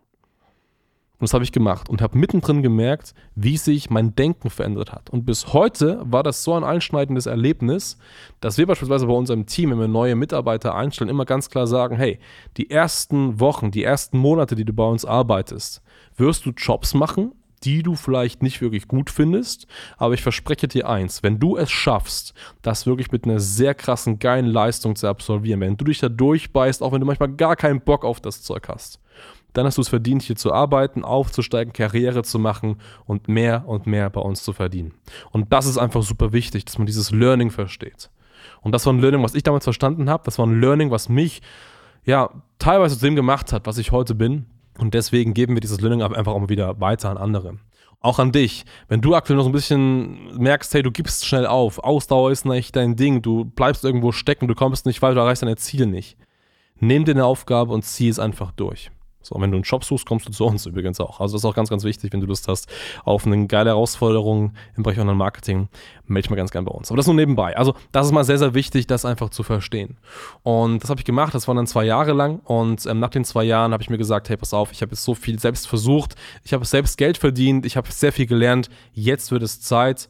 Und das habe ich gemacht und habe mittendrin gemerkt, wie sich mein Denken verändert hat. Und bis heute war das so ein einschneidendes Erlebnis, dass wir beispielsweise bei unserem Team, wenn wir neue Mitarbeiter einstellen, immer ganz klar sagen, hey, die ersten Wochen, die ersten Monate, die du bei uns arbeitest, wirst du Jobs machen, die du vielleicht nicht wirklich gut findest, aber ich verspreche dir eins, wenn du es schaffst, das wirklich mit einer sehr krassen, geilen Leistung zu absolvieren, wenn du dich da durchbeißt, auch wenn du manchmal gar keinen Bock auf das Zeug hast, dann hast du es verdient, hier zu arbeiten, aufzusteigen, Karriere zu machen und mehr und mehr bei uns zu verdienen. Und das ist einfach super wichtig, dass man dieses Learning versteht. Und das war ein Learning, was ich damals verstanden habe. Das war ein Learning, was mich ja teilweise zu dem gemacht hat, was ich heute bin. Und deswegen geben wir dieses Learning einfach auch mal wieder weiter an andere. Auch an dich. Wenn du aktuell noch so ein bisschen merkst, hey, du gibst schnell auf, Ausdauer ist nicht dein Ding, du bleibst irgendwo stecken, du kommst nicht weiter, du erreichst deine Ziele nicht. Nimm dir eine Aufgabe und zieh es einfach durch. So, wenn du einen Job suchst, kommst du zu uns übrigens auch. Also das ist auch ganz, ganz wichtig, wenn du Lust hast auf eine geile Herausforderung im Bereich Online-Marketing, melde dich mal ganz gern bei uns. Aber das nur nebenbei. Also das ist mal sehr, sehr wichtig, das einfach zu verstehen. Und das habe ich gemacht, das waren dann zwei Jahre lang und ähm, nach den zwei Jahren habe ich mir gesagt, hey, pass auf, ich habe jetzt so viel selbst versucht, ich habe selbst Geld verdient, ich habe sehr viel gelernt, jetzt wird es Zeit,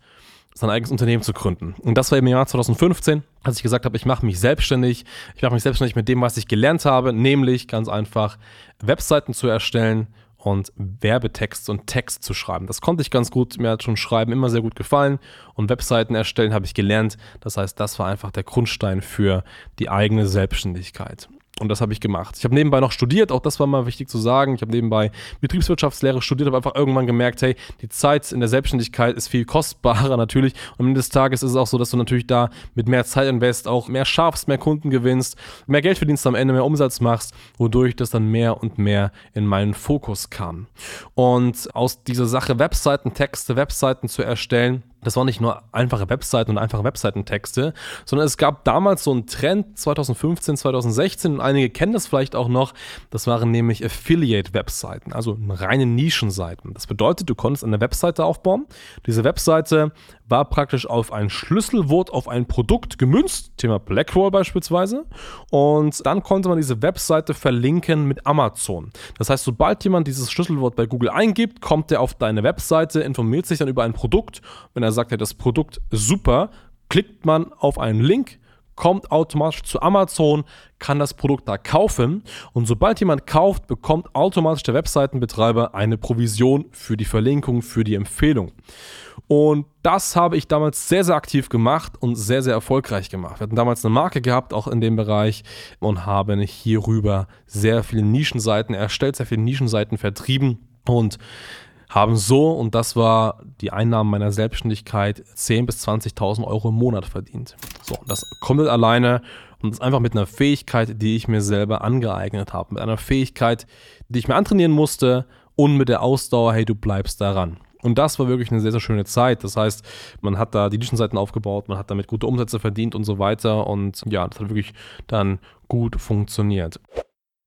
sein eigenes Unternehmen zu gründen. Und das war im Jahr 2015, als ich gesagt habe, ich mache mich selbstständig. Ich mache mich selbstständig mit dem, was ich gelernt habe, nämlich ganz einfach Webseiten zu erstellen und Werbetext und Text zu schreiben. Das konnte ich ganz gut. Mir hat schon Schreiben immer sehr gut gefallen und Webseiten erstellen habe ich gelernt. Das heißt, das war einfach der Grundstein für die eigene Selbstständigkeit. Und das habe ich gemacht. Ich habe nebenbei noch studiert, auch das war mal wichtig zu sagen. Ich habe nebenbei Betriebswirtschaftslehre studiert, habe einfach irgendwann gemerkt, hey, die Zeit in der Selbstständigkeit ist viel kostbarer natürlich. Und am Ende des Tages ist es auch so, dass du natürlich da mit mehr Zeit invest auch mehr schaffst, mehr Kunden gewinnst, mehr Geld verdienst am Ende, mehr Umsatz machst, wodurch das dann mehr und mehr in meinen Fokus kam. Und aus dieser Sache Webseiten, Texte, Webseiten zu erstellen, das waren nicht nur einfache Webseiten und einfache Webseitentexte, sondern es gab damals so einen Trend 2015, 2016 und einige kennen das vielleicht auch noch. Das waren nämlich Affiliate-Webseiten, also reine Nischenseiten. Das bedeutet, du konntest eine Webseite aufbauen. Diese Webseite war praktisch auf ein Schlüsselwort, auf ein Produkt gemünzt, Thema Blackroll beispielsweise. Und dann konnte man diese Webseite verlinken mit Amazon. Das heißt, sobald jemand dieses Schlüsselwort bei Google eingibt, kommt er auf deine Webseite, informiert sich dann über ein Produkt. Wenn er sagt, ja, das Produkt super, klickt man auf einen Link, kommt automatisch zu Amazon, kann das Produkt da kaufen und sobald jemand kauft, bekommt automatisch der Webseitenbetreiber eine Provision für die Verlinkung, für die Empfehlung. Und das habe ich damals sehr, sehr aktiv gemacht und sehr, sehr erfolgreich gemacht. Wir hatten damals eine Marke gehabt, auch in dem Bereich, und haben hierüber sehr viele Nischenseiten erstellt, sehr viele Nischenseiten vertrieben und haben so, und das war die Einnahmen meiner Selbstständigkeit, 10.000 bis 20.000 Euro im Monat verdient. So, das kommt alleine und das einfach mit einer Fähigkeit, die ich mir selber angeeignet habe. Mit einer Fähigkeit, die ich mir antrainieren musste und mit der Ausdauer, hey, du bleibst daran. Und das war wirklich eine sehr, sehr schöne Zeit. Das heißt, man hat da die Nischenseiten aufgebaut, man hat damit gute Umsätze verdient und so weiter. Und ja, das hat wirklich dann gut funktioniert.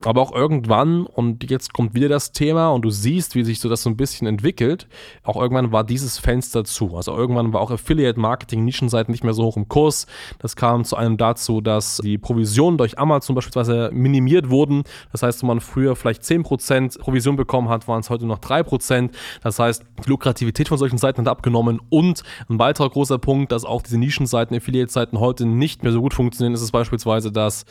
Aber auch irgendwann, und jetzt kommt wieder das Thema und du siehst, wie sich so das so ein bisschen entwickelt, auch irgendwann war dieses Fenster zu. Also irgendwann war auch Affiliate-Marketing, Nischenseiten nicht mehr so hoch im Kurs. Das kam zu einem dazu, dass die Provisionen durch Amazon beispielsweise minimiert wurden. Das heißt, wenn man früher vielleicht 10% Provision bekommen hat, waren es heute noch 3%. Das heißt, die Lukrativität von solchen Seiten hat abgenommen und ein weiterer großer Punkt, dass auch diese Nischenseiten, Affiliate-Seiten heute nicht mehr so gut funktionieren, ist es beispielsweise, dass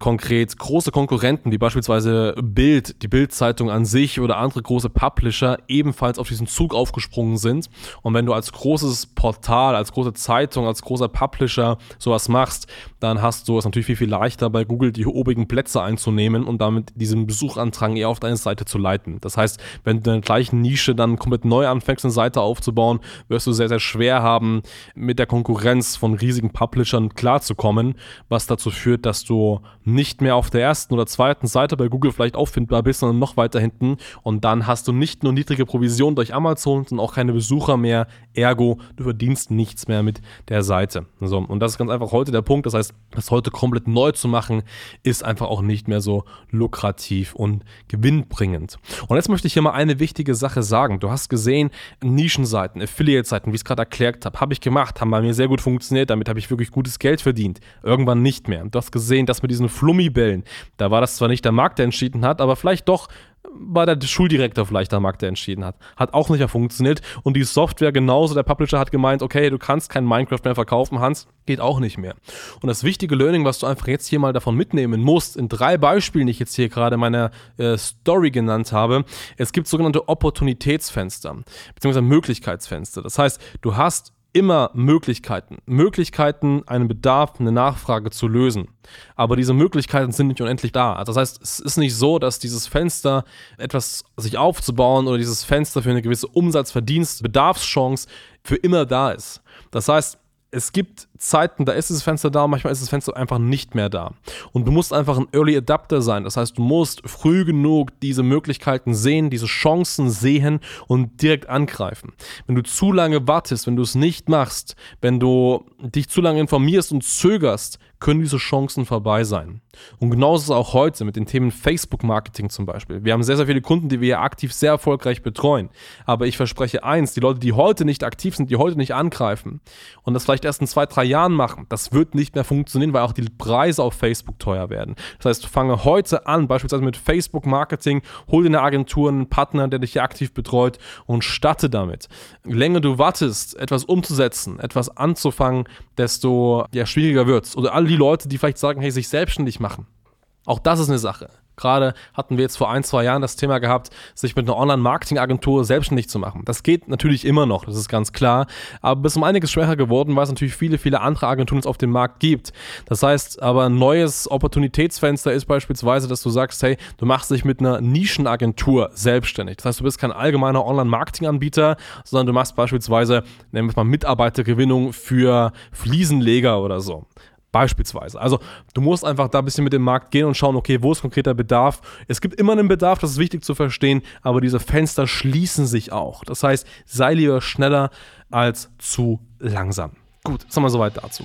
konkret große Konkurrenten, wie beispielsweise Bild, die Bild-Zeitung an sich oder andere große Publisher ebenfalls auf diesen Zug aufgesprungen sind. Und wenn du als großes Portal, als große Zeitung, als großer Publisher sowas machst, dann hast du es natürlich viel, viel leichter bei Google die obigen Plätze einzunehmen und damit diesen Besuchantrag eher auf deine Seite zu leiten. Das heißt, wenn du in der gleichen Nische dann komplett neu anfängst, eine Seite aufzubauen, wirst du sehr, sehr schwer haben, mit der Konkurrenz von riesigen Publishern klarzukommen, was dazu führt, dass du nicht mehr auf der ersten oder zweiten Seite bei Google vielleicht auffindbar bist, sondern noch weiter hinten. Und dann hast du nicht nur niedrige Provisionen durch Amazon, sondern auch keine Besucher mehr. Ergo, du verdienst nichts mehr mit der Seite. So, und das ist ganz einfach heute der Punkt. Das heißt, das heute komplett neu zu machen, ist einfach auch nicht mehr so lukrativ und gewinnbringend. Und jetzt möchte ich hier mal eine wichtige Sache sagen. Du hast gesehen, Nischenseiten, Affiliate-Seiten, wie ich es gerade erklärt habe, habe ich gemacht, haben bei mir sehr gut funktioniert. Damit habe ich wirklich gutes Geld verdient. Irgendwann nicht mehr. Du hast gesehen, dass mit diesen Flummibällen, da war das zwar nicht der Markt, der entschieden hat, aber vielleicht doch war der Schuldirektor vielleicht der Markt, der entschieden hat. Hat auch nicht mehr funktioniert. Und die Software genauso, der Publisher hat gemeint, okay, du kannst kein Minecraft mehr verkaufen, Hans, geht auch nicht mehr. Und das wichtige Learning, was du einfach jetzt hier mal davon mitnehmen musst, in drei Beispielen, die ich jetzt hier gerade in meiner äh, Story genannt habe, es gibt sogenannte Opportunitätsfenster, beziehungsweise Möglichkeitsfenster. Das heißt, du hast immer Möglichkeiten. Möglichkeiten, einen Bedarf, eine Nachfrage zu lösen. Aber diese Möglichkeiten sind nicht unendlich da. Das heißt, es ist nicht so, dass dieses Fenster, etwas sich aufzubauen oder dieses Fenster für eine gewisse Umsatzverdienst, Bedarfschance für immer da ist. Das heißt, es gibt Zeiten, da ist das Fenster da, manchmal ist das Fenster einfach nicht mehr da. Und du musst einfach ein Early Adapter sein. Das heißt, du musst früh genug diese Möglichkeiten sehen, diese Chancen sehen und direkt angreifen. Wenn du zu lange wartest, wenn du es nicht machst, wenn du dich zu lange informierst und zögerst, können diese Chancen vorbei sein. Und genauso ist es auch heute mit den Themen Facebook-Marketing zum Beispiel. Wir haben sehr, sehr viele Kunden, die wir ja aktiv sehr erfolgreich betreuen. Aber ich verspreche eins, die Leute, die heute nicht aktiv sind, die heute nicht angreifen und das vielleicht erst in zwei, drei Jahren machen, das wird nicht mehr funktionieren, weil auch die Preise auf Facebook teuer werden. Das heißt, fange heute an, beispielsweise mit Facebook-Marketing, hol dir eine Agentur, einen Partner, der dich hier aktiv betreut und starte damit. Je länger du wartest, etwas umzusetzen, etwas anzufangen, desto ja, schwieriger wird es. Oder alle die Leute, die vielleicht sagen, hey, sich selbstständig machen. Auch das ist eine Sache. Gerade hatten wir jetzt vor ein, zwei Jahren das Thema gehabt, sich mit einer Online-Marketing-Agentur selbstständig zu machen. Das geht natürlich immer noch, das ist ganz klar. Aber bis um einiges schwerer geworden, weil es natürlich viele, viele andere Agenturen auf dem Markt gibt. Das heißt, aber ein neues Opportunitätsfenster ist beispielsweise, dass du sagst, hey, du machst dich mit einer Nischenagentur selbstständig. Das heißt, du bist kein allgemeiner Online-Marketing-Anbieter, sondern du machst beispielsweise, nennen wir es mal Mitarbeitergewinnung für Fliesenleger oder so. Beispielsweise. Also du musst einfach da ein bisschen mit dem Markt gehen und schauen, okay, wo ist konkreter Bedarf. Es gibt immer einen Bedarf, das ist wichtig zu verstehen, aber diese Fenster schließen sich auch. Das heißt, sei lieber schneller als zu langsam. Gut, jetzt haben wir soweit dazu.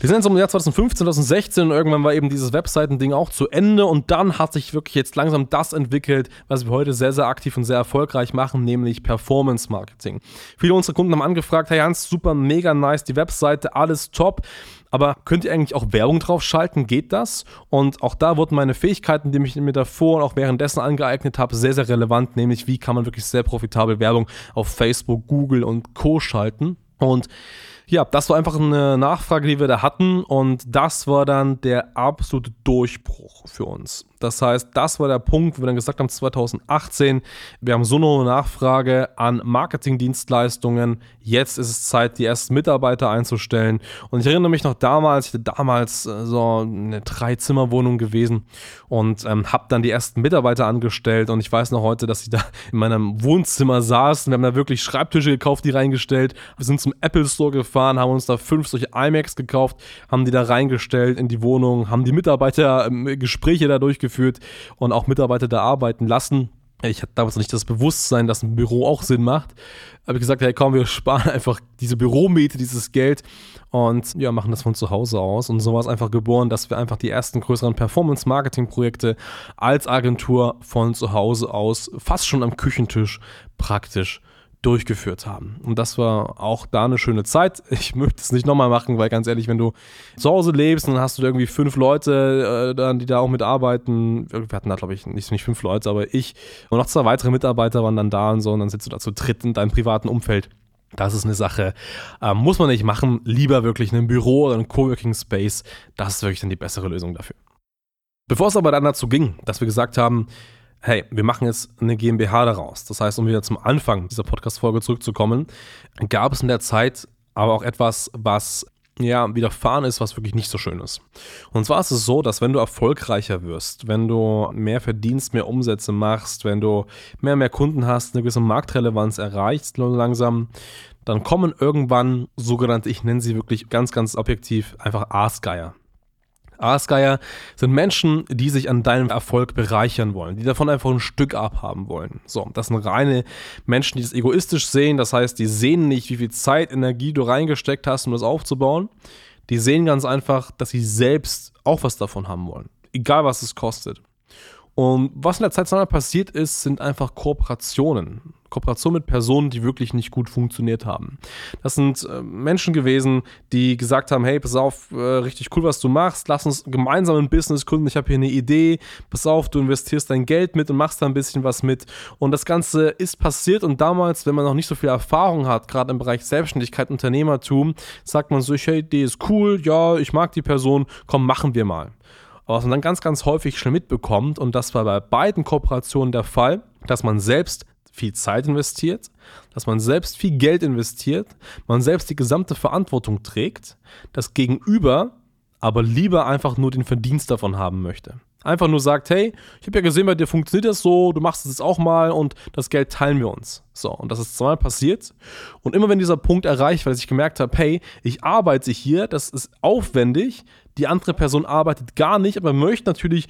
Wir sind jetzt im Jahr 2015, 2016 und irgendwann war eben dieses Webseiten-Ding auch zu Ende und dann hat sich wirklich jetzt langsam das entwickelt, was wir heute sehr, sehr aktiv und sehr erfolgreich machen, nämlich Performance Marketing. Viele unserer Kunden haben angefragt, hey Hans, super, mega nice, die Webseite, alles top, aber könnt ihr eigentlich auch Werbung drauf schalten? Geht das? Und auch da wurden meine Fähigkeiten, die ich mir davor und auch währenddessen angeeignet habe, sehr, sehr relevant, nämlich wie kann man wirklich sehr profitabel Werbung auf Facebook, Google und Co. schalten. Und ja, das war einfach eine Nachfrage, die wir da hatten und das war dann der absolute Durchbruch für uns. Das heißt, das war der Punkt, wo wir dann gesagt haben, 2018, wir haben so eine hohe Nachfrage an Marketingdienstleistungen. Jetzt ist es Zeit, die ersten Mitarbeiter einzustellen. Und ich erinnere mich noch damals, ich hatte damals äh, so eine Drei-Zimmer-Wohnung gewesen und ähm, habe dann die ersten Mitarbeiter angestellt. Und ich weiß noch heute, dass ich da in meinem Wohnzimmer saß. Wir haben da wirklich Schreibtische gekauft, die reingestellt. Wir sind zum Apple Store gefahren, haben uns da fünf solche iMacs gekauft, haben die da reingestellt in die Wohnung, haben die Mitarbeiter ähm, Gespräche da durchgeführt durchgeführt und auch Mitarbeiter da arbeiten lassen. Ich hatte damals noch nicht das Bewusstsein, dass ein Büro auch Sinn macht. Habe ich gesagt, hey komm, wir sparen einfach diese Büromiete, dieses Geld und ja, machen das von zu Hause aus. Und so war es einfach geboren, dass wir einfach die ersten größeren Performance-Marketing-Projekte als Agentur von zu Hause aus fast schon am Küchentisch praktisch durchgeführt haben. Und das war auch da eine schöne Zeit. Ich möchte es nicht nochmal machen, weil ganz ehrlich, wenn du zu Hause lebst, dann hast du irgendwie fünf Leute, äh, die da auch mitarbeiten. Wir hatten da, glaube ich, nicht, nicht fünf Leute, aber ich und noch zwei weitere Mitarbeiter waren dann da und so. Und dann sitzt du da zu dritt in deinem privaten Umfeld. Das ist eine Sache, äh, muss man nicht machen. Lieber wirklich ein Büro oder ein Coworking Space. Das ist wirklich dann die bessere Lösung dafür. Bevor es aber dann dazu ging, dass wir gesagt haben, hey, wir machen jetzt eine GmbH daraus. Das heißt, um wieder zum Anfang dieser Podcast-Folge zurückzukommen, gab es in der Zeit aber auch etwas, was ja, widerfahren ist, was wirklich nicht so schön ist. Und zwar ist es so, dass wenn du erfolgreicher wirst, wenn du mehr verdienst, mehr Umsätze machst, wenn du mehr und mehr Kunden hast, eine gewisse Marktrelevanz erreichst, langsam, dann kommen irgendwann sogenannte, ich nenne sie wirklich ganz, ganz objektiv, einfach Aasgeier. Aasgeier sind Menschen, die sich an deinem Erfolg bereichern wollen, die davon einfach ein Stück abhaben wollen. So, das sind reine Menschen, die das egoistisch sehen. Das heißt, die sehen nicht, wie viel Zeit, Energie du reingesteckt hast, um das aufzubauen. Die sehen ganz einfach, dass sie selbst auch was davon haben wollen. Egal, was es kostet. Und was in der Zeit passiert ist, sind einfach Kooperationen. Kooperation mit Personen, die wirklich nicht gut funktioniert haben. Das sind äh, Menschen gewesen, die gesagt haben, hey, pass auf, äh, richtig cool, was du machst, lass uns gemeinsam ein Business gründen, ich habe hier eine Idee, pass auf, du investierst dein Geld mit und machst da ein bisschen was mit. Und das Ganze ist passiert und damals, wenn man noch nicht so viel Erfahrung hat, gerade im Bereich Selbstständigkeit, Unternehmertum, sagt man so, hey, die ist cool, ja, ich mag die Person, komm, machen wir mal. Was man dann ganz, ganz häufig schnell mitbekommt, und das war bei beiden Kooperationen der Fall, dass man selbst viel Zeit investiert, dass man selbst viel Geld investiert, man selbst die gesamte Verantwortung trägt, das Gegenüber aber lieber einfach nur den Verdienst davon haben möchte. Einfach nur sagt, hey, ich habe ja gesehen, bei dir funktioniert das so, du machst es jetzt auch mal und das Geld teilen wir uns. So, und das ist zweimal passiert. Und immer wenn dieser Punkt erreicht, weil ich gemerkt habe, hey, ich arbeite hier, das ist aufwendig, die andere Person arbeitet gar nicht, aber möchte natürlich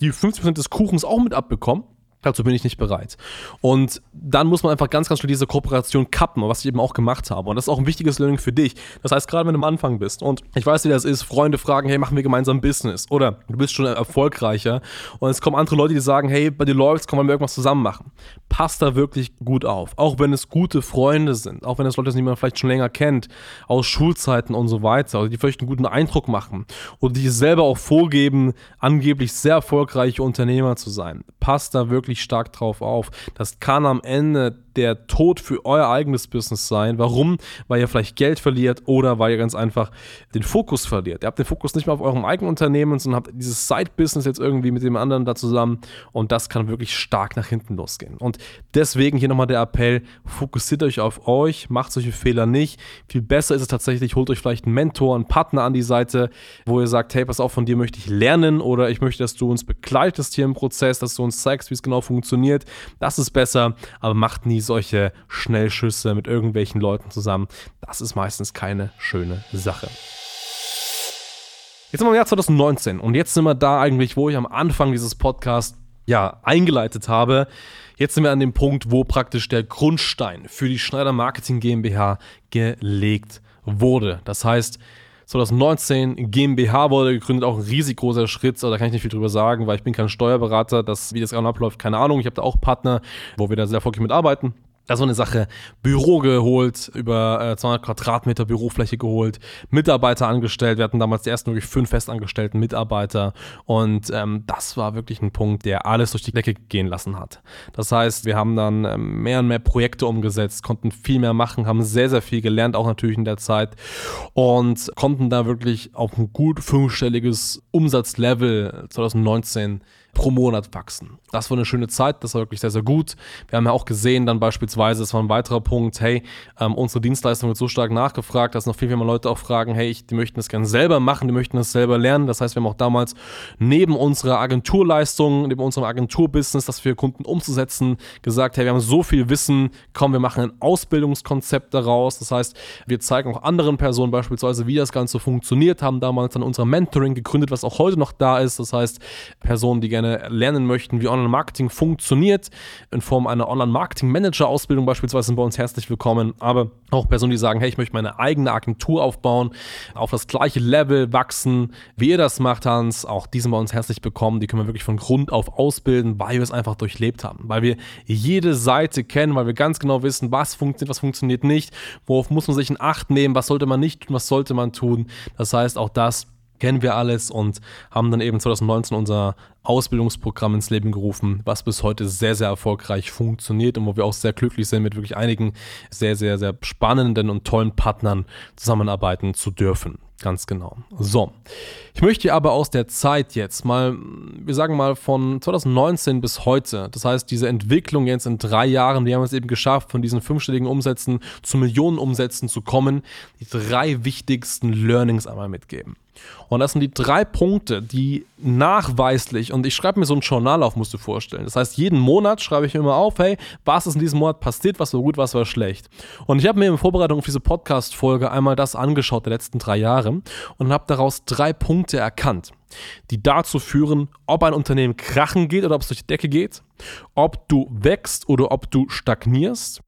die 50% des Kuchens auch mit abbekommen, Dazu bin ich nicht bereit. Und dann muss man einfach ganz, ganz schnell diese Kooperation kappen, was ich eben auch gemacht habe. Und das ist auch ein wichtiges Learning für dich. Das heißt, gerade wenn du am Anfang bist und ich weiß, wie das ist, Freunde fragen, hey, machen wir gemeinsam Business. Oder du bist schon erfolgreicher und es kommen andere Leute, die sagen, hey, bei dir läuft's, können wir irgendwas zusammen machen. Passt da wirklich gut auf. Auch wenn es gute Freunde sind, auch wenn es Leute sind, die man vielleicht schon länger kennt, aus Schulzeiten und so weiter, oder die vielleicht einen guten Eindruck machen oder die selber auch vorgeben, angeblich sehr erfolgreiche Unternehmer zu sein. Passt da wirklich wirklich stark drauf auf. Das kann am Ende der Tod für euer eigenes Business sein. Warum? Weil ihr vielleicht Geld verliert oder weil ihr ganz einfach den Fokus verliert. Ihr habt den Fokus nicht mehr auf eurem eigenen Unternehmen, sondern habt dieses Side-Business jetzt irgendwie mit dem anderen da zusammen und das kann wirklich stark nach hinten losgehen. Und deswegen hier nochmal der Appell, fokussiert euch auf euch, macht solche Fehler nicht. Viel besser ist es tatsächlich, holt euch vielleicht einen Mentor, einen Partner an die Seite, wo ihr sagt, hey, pass auf, von dir möchte ich lernen oder ich möchte, dass du uns begleitest hier im Prozess, dass du uns zeigst, wie es genau funktioniert. Das ist besser, aber macht nie solche Schnellschüsse mit irgendwelchen Leuten zusammen. Das ist meistens keine schöne Sache. Jetzt sind wir im Jahr 2019 und jetzt sind wir da eigentlich, wo ich am Anfang dieses Podcasts ja eingeleitet habe. Jetzt sind wir an dem Punkt, wo praktisch der Grundstein für die Schneider Marketing GmbH gelegt wurde. Das heißt, 2019 GmbH wurde gegründet, auch ein riesig großer Schritt. Also da kann ich nicht viel drüber sagen, weil ich bin kein Steuerberater. Das, wie das genau abläuft, keine Ahnung. Ich habe da auch Partner, wo wir da sehr erfolgreich mitarbeiten. Da so eine Sache, Büro geholt, über äh, 200 Quadratmeter Bürofläche geholt, Mitarbeiter angestellt. Wir hatten damals die ersten wirklich fünf festangestellten Mitarbeiter und ähm, das war wirklich ein Punkt, der alles durch die Decke gehen lassen hat. Das heißt, wir haben dann ähm, mehr und mehr Projekte umgesetzt, konnten viel mehr machen, haben sehr, sehr viel gelernt, auch natürlich in der Zeit und konnten da wirklich auf ein gut fünfstelliges Umsatzlevel 2019 pro Monat wachsen. Das war eine schöne Zeit, das war wirklich sehr, sehr gut. Wir haben ja auch gesehen, dann beispielsweise, das war ein weiterer Punkt, hey, ähm, unsere Dienstleistung wird so stark nachgefragt, dass noch viel, viel mehr Leute auch fragen, hey, ich, die möchten das gerne selber machen, die möchten das selber lernen. Das heißt, wir haben auch damals neben unserer Agenturleistung, neben unserem Agenturbusiness, das für Kunden umzusetzen, gesagt, hey, wir haben so viel Wissen, komm, wir machen ein Ausbildungskonzept daraus. Das heißt, wir zeigen auch anderen Personen beispielsweise, wie das Ganze funktioniert, haben damals dann unser Mentoring gegründet, was auch heute noch da ist. Das heißt, Personen, die gerne gerne lernen möchten, wie Online-Marketing funktioniert, in Form einer Online-Marketing-Manager-Ausbildung beispielsweise sind bei uns herzlich willkommen. Aber auch Personen, die sagen, hey, ich möchte meine eigene Agentur aufbauen, auf das gleiche Level wachsen, wie ihr das macht, Hans, auch die sind bei uns herzlich willkommen. Die können wir wirklich von Grund auf ausbilden, weil wir es einfach durchlebt haben, weil wir jede Seite kennen, weil wir ganz genau wissen, was funktioniert, was funktioniert nicht, worauf muss man sich in Acht nehmen, was sollte man nicht tun, was sollte man tun. Das heißt, auch das kennen wir alles und haben dann eben 2019 unser Ausbildungsprogramm ins Leben gerufen, was bis heute sehr, sehr erfolgreich funktioniert und wo wir auch sehr glücklich sind, mit wirklich einigen sehr, sehr, sehr spannenden und tollen Partnern zusammenarbeiten zu dürfen. Ganz genau. So. Ich möchte aber aus der Zeit jetzt mal, wir sagen mal von 2019 bis heute, das heißt diese Entwicklung jetzt in drei Jahren, die haben es eben geschafft, von diesen fünfstelligen Umsätzen zu Millionenumsätzen zu kommen, die drei wichtigsten Learnings einmal mitgeben. Und das sind die drei Punkte, die nachweislich, und ich schreibe mir so ein Journal auf, musst du vorstellen. Das heißt, jeden Monat schreibe ich mir immer auf, hey, was ist in diesem Monat passiert, was war gut, was war schlecht. Und ich habe mir in Vorbereitung auf diese Podcast-Folge einmal das angeschaut der letzten drei Jahre und habe daraus drei Punkte erkannt, die dazu führen, ob ein Unternehmen krachen geht oder ob es durch die Decke geht, ob du wächst oder ob du stagnierst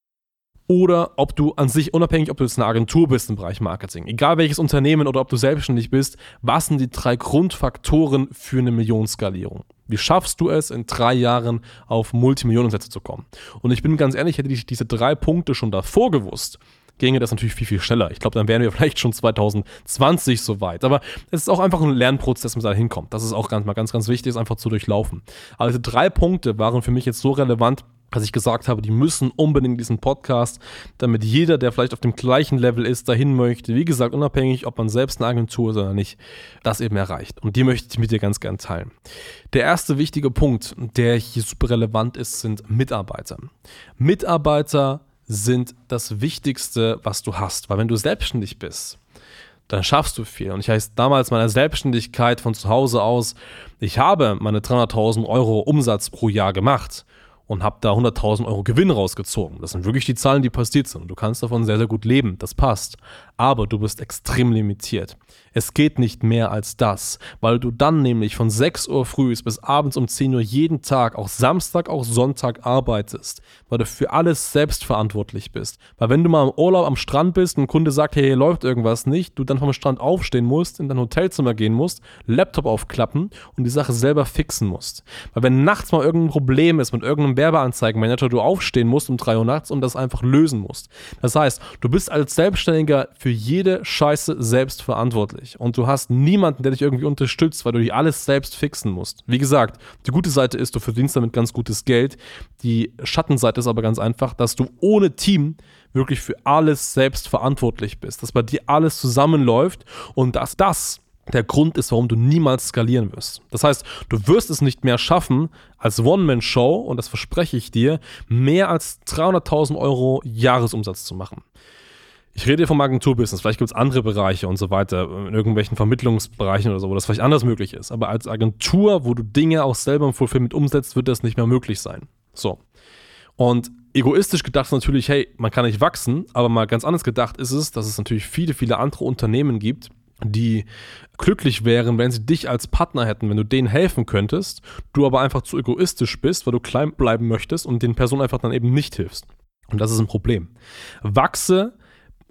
oder ob du an sich, unabhängig, ob du jetzt eine Agentur bist im Bereich Marketing, egal welches Unternehmen oder ob du selbstständig bist, was sind die drei Grundfaktoren für eine Millionenskalierung? Wie schaffst du es, in drei Jahren auf Multimillionensätze zu kommen? Und ich bin ganz ehrlich, hätte ich diese drei Punkte schon davor gewusst, ginge das natürlich viel, viel schneller. Ich glaube, dann wären wir vielleicht schon 2020 soweit. Aber es ist auch einfach ein Lernprozess, bis man da hinkommt. Das ist auch ganz, ganz, ganz wichtig, ist einfach zu durchlaufen. Aber diese drei Punkte waren für mich jetzt so relevant, dass ich gesagt habe, die müssen unbedingt diesen Podcast, damit jeder, der vielleicht auf dem gleichen Level ist, dahin möchte, wie gesagt, unabhängig, ob man selbst eine Agentur ist oder nicht, das eben erreicht. Und die möchte ich mit dir ganz gern teilen. Der erste wichtige Punkt, der hier super relevant ist, sind Mitarbeiter. Mitarbeiter sind das Wichtigste, was du hast, weil wenn du selbstständig bist, dann schaffst du viel. Und ich heißt damals meiner Selbstständigkeit von zu Hause aus, ich habe meine 300.000 Euro Umsatz pro Jahr gemacht und habe da 100.000 Euro Gewinn rausgezogen. Das sind wirklich die Zahlen, die passiert sind. Du kannst davon sehr, sehr gut leben. Das passt. Aber du bist extrem limitiert. Es geht nicht mehr als das, weil du dann nämlich von 6 Uhr früh bis abends um 10 Uhr jeden Tag, auch Samstag, auch Sonntag arbeitest, weil du für alles selbst verantwortlich bist. Weil wenn du mal im Urlaub am Strand bist und ein Kunde sagt, hey, hier läuft irgendwas nicht, du dann vom Strand aufstehen musst, in dein Hotelzimmer gehen musst, Laptop aufklappen und die Sache selber fixen musst. Weil wenn nachts mal irgendein Problem ist mit irgendeinem Werbeanzeigenmanager, du aufstehen musst um 3 Uhr nachts und das einfach lösen musst. Das heißt, du bist als Selbstständiger für jede Scheiße selbst verantwortlich und du hast niemanden, der dich irgendwie unterstützt, weil du dir alles selbst fixen musst. Wie gesagt, die gute Seite ist, du verdienst damit ganz gutes Geld. Die Schattenseite ist aber ganz einfach, dass du ohne Team wirklich für alles selbst verantwortlich bist, dass bei dir alles zusammenläuft und dass das der Grund ist, warum du niemals skalieren wirst. Das heißt, du wirst es nicht mehr schaffen, als One-Man-Show, und das verspreche ich dir, mehr als 300.000 Euro Jahresumsatz zu machen. Ich rede hier vom Agenturbusiness, vielleicht gibt es andere Bereiche und so weiter, in irgendwelchen Vermittlungsbereichen oder so, wo das vielleicht anders möglich ist. Aber als Agentur, wo du Dinge auch selber im Fulfillment umsetzt, wird das nicht mehr möglich sein. So. Und egoistisch gedacht ist natürlich, hey, man kann nicht wachsen, aber mal ganz anders gedacht ist es, dass es natürlich viele, viele andere Unternehmen gibt, die glücklich wären, wenn sie dich als Partner hätten, wenn du denen helfen könntest, du aber einfach zu egoistisch bist, weil du klein bleiben möchtest und den Personen einfach dann eben nicht hilfst. Und das ist ein Problem. Wachse,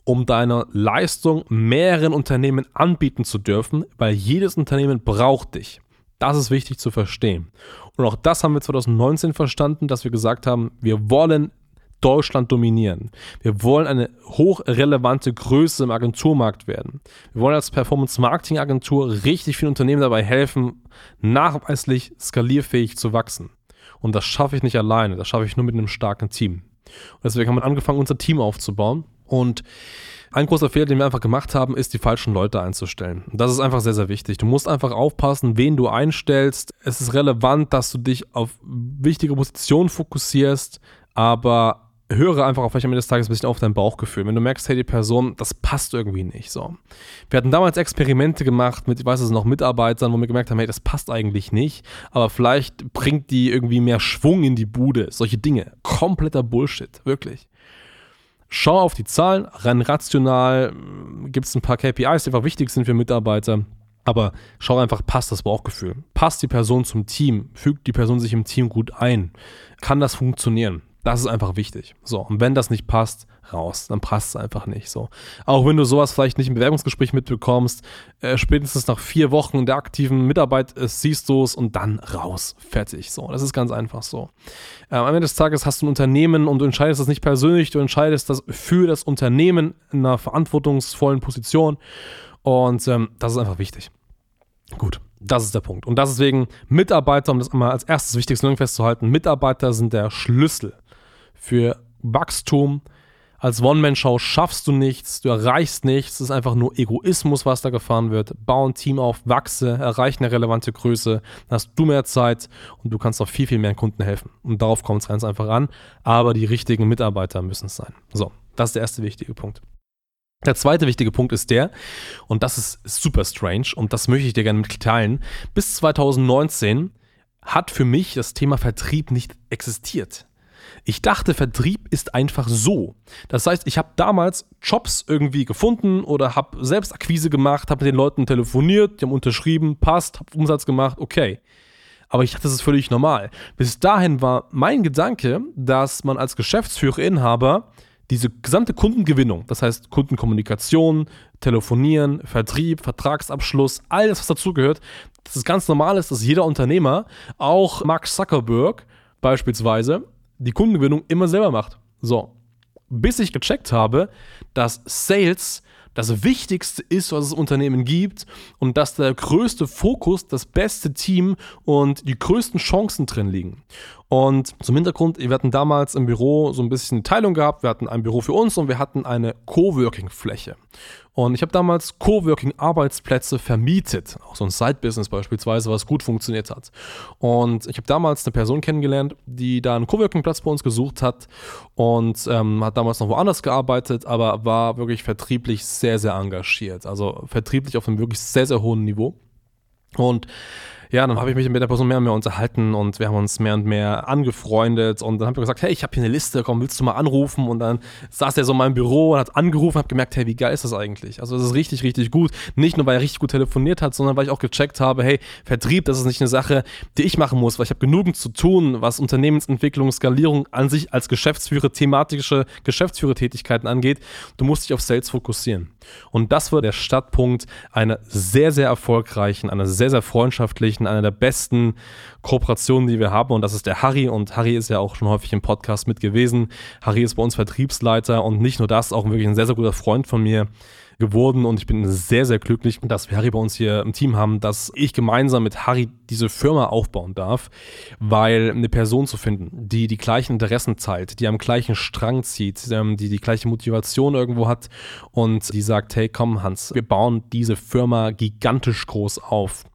um deine Leistung mehreren Unternehmen anbieten zu dürfen, weil jedes Unternehmen braucht dich. Das ist wichtig zu verstehen. Und auch das haben wir 2019 verstanden, dass wir gesagt haben, wir wollen Deutschland dominieren. Wir wollen eine hochrelevante Größe im Agenturmarkt werden. Wir wollen als Performance-Marketing-Agentur richtig vielen Unternehmen dabei helfen, nachweislich skalierfähig zu wachsen. Und das schaffe ich nicht alleine, das schaffe ich nur mit einem starken Team. Und deswegen haben wir angefangen, unser Team aufzubauen. Und ein großer Fehler, den wir einfach gemacht haben, ist, die falschen Leute einzustellen. Das ist einfach sehr, sehr wichtig. Du musst einfach aufpassen, wen du einstellst. Es ist relevant, dass du dich auf wichtige Positionen fokussierst, aber höre einfach vielleicht am Ende des Tages ein bisschen auf dein Bauchgefühl. Wenn du merkst, hey, die Person, das passt irgendwie nicht so. Wir hatten damals Experimente gemacht mit, ich weiß es noch, Mitarbeitern, wo wir gemerkt haben, hey, das passt eigentlich nicht, aber vielleicht bringt die irgendwie mehr Schwung in die Bude. Solche Dinge. Kompletter Bullshit, wirklich. Schau auf die Zahlen, rein rational, gibt es ein paar KPIs, die einfach wichtig sind für Mitarbeiter. Aber schau einfach, passt das Bauchgefühl? Passt die Person zum Team? Fügt die Person sich im Team gut ein? Kann das funktionieren? Das ist einfach wichtig. So, und wenn das nicht passt, raus. Dann passt es einfach nicht. So. Auch wenn du sowas vielleicht nicht im Bewerbungsgespräch mitbekommst, äh, spätestens nach vier Wochen der aktiven Mitarbeit äh, siehst du es und dann raus. Fertig. So, das ist ganz einfach so. Äh, am Ende des Tages hast du ein Unternehmen und du entscheidest das nicht persönlich, du entscheidest das für das Unternehmen in einer verantwortungsvollen Position. Und ähm, das ist einfach wichtig. Gut, das ist der Punkt. Und deswegen Mitarbeiter, um das mal als erstes wichtigste festzuhalten, Mitarbeiter sind der Schlüssel für Wachstum, als One-Man-Show schaffst du nichts, du erreichst nichts, es ist einfach nur Egoismus, was da gefahren wird. Bau ein Team auf, wachse, erreiche eine relevante Größe, dann hast du mehr Zeit und du kannst auch viel, viel mehr Kunden helfen. Und darauf kommt es ganz einfach an, aber die richtigen Mitarbeiter müssen es sein. So, das ist der erste wichtige Punkt. Der zweite wichtige Punkt ist der, und das ist super strange und das möchte ich dir gerne mitteilen, bis 2019 hat für mich das Thema Vertrieb nicht existiert. Ich dachte, Vertrieb ist einfach so. Das heißt, ich habe damals Jobs irgendwie gefunden oder habe selbst Akquise gemacht, habe mit den Leuten telefoniert, die haben unterschrieben, passt, habe Umsatz gemacht, okay. Aber ich dachte, das ist völlig normal. Bis dahin war mein Gedanke, dass man als Geschäftsführer, Inhaber diese gesamte Kundengewinnung, das heißt Kundenkommunikation, Telefonieren, Vertrieb, Vertragsabschluss, alles, was dazugehört, dass es ganz normal ist, dass jeder Unternehmer, auch Mark Zuckerberg beispielsweise, die Kundengewinnung immer selber macht. So. Bis ich gecheckt habe, dass Sales das Wichtigste ist, was es Unternehmen gibt und dass der größte Fokus, das beste Team und die größten Chancen drin liegen. Und zum Hintergrund, wir hatten damals im Büro so ein bisschen Teilung gehabt. Wir hatten ein Büro für uns und wir hatten eine Coworking-Fläche. Und ich habe damals Coworking-Arbeitsplätze vermietet, auch so ein Side-Business beispielsweise, was gut funktioniert hat. Und ich habe damals eine Person kennengelernt, die da einen Coworking-Platz bei uns gesucht hat und ähm, hat damals noch woanders gearbeitet, aber war wirklich vertrieblich sehr, sehr engagiert. Also vertrieblich auf einem wirklich sehr, sehr hohen Niveau. Und ja, dann habe ich mich mit der Person mehr und mehr unterhalten und wir haben uns mehr und mehr angefreundet und dann haben wir gesagt, hey, ich habe hier eine Liste, komm, willst du mal anrufen? Und dann saß er so in meinem Büro und hat angerufen, habe gemerkt, hey, wie geil ist das eigentlich? Also das ist richtig, richtig gut. Nicht nur, weil er richtig gut telefoniert hat, sondern weil ich auch gecheckt habe, hey, Vertrieb, das ist nicht eine Sache, die ich machen muss, weil ich habe genügend zu tun, was Unternehmensentwicklung, Skalierung an sich als Geschäftsführer, thematische Geschäftsführertätigkeiten angeht. Du musst dich auf Sales fokussieren. Und das war der Startpunkt einer sehr, sehr erfolgreichen, einer sehr, sehr freundschaftlichen, einer der besten Kooperationen, die wir haben. Und das ist der Harry. Und Harry ist ja auch schon häufig im Podcast mit gewesen. Harry ist bei uns Vertriebsleiter und nicht nur das, auch wirklich ein sehr, sehr guter Freund von mir geworden und ich bin sehr, sehr glücklich, dass wir Harry bei uns hier im Team haben, dass ich gemeinsam mit Harry diese Firma aufbauen darf, weil eine Person zu finden, die die gleichen Interessen teilt, die am gleichen Strang zieht, ähm, die die gleiche Motivation irgendwo hat und die sagt, hey komm Hans, wir bauen diese Firma gigantisch groß auf.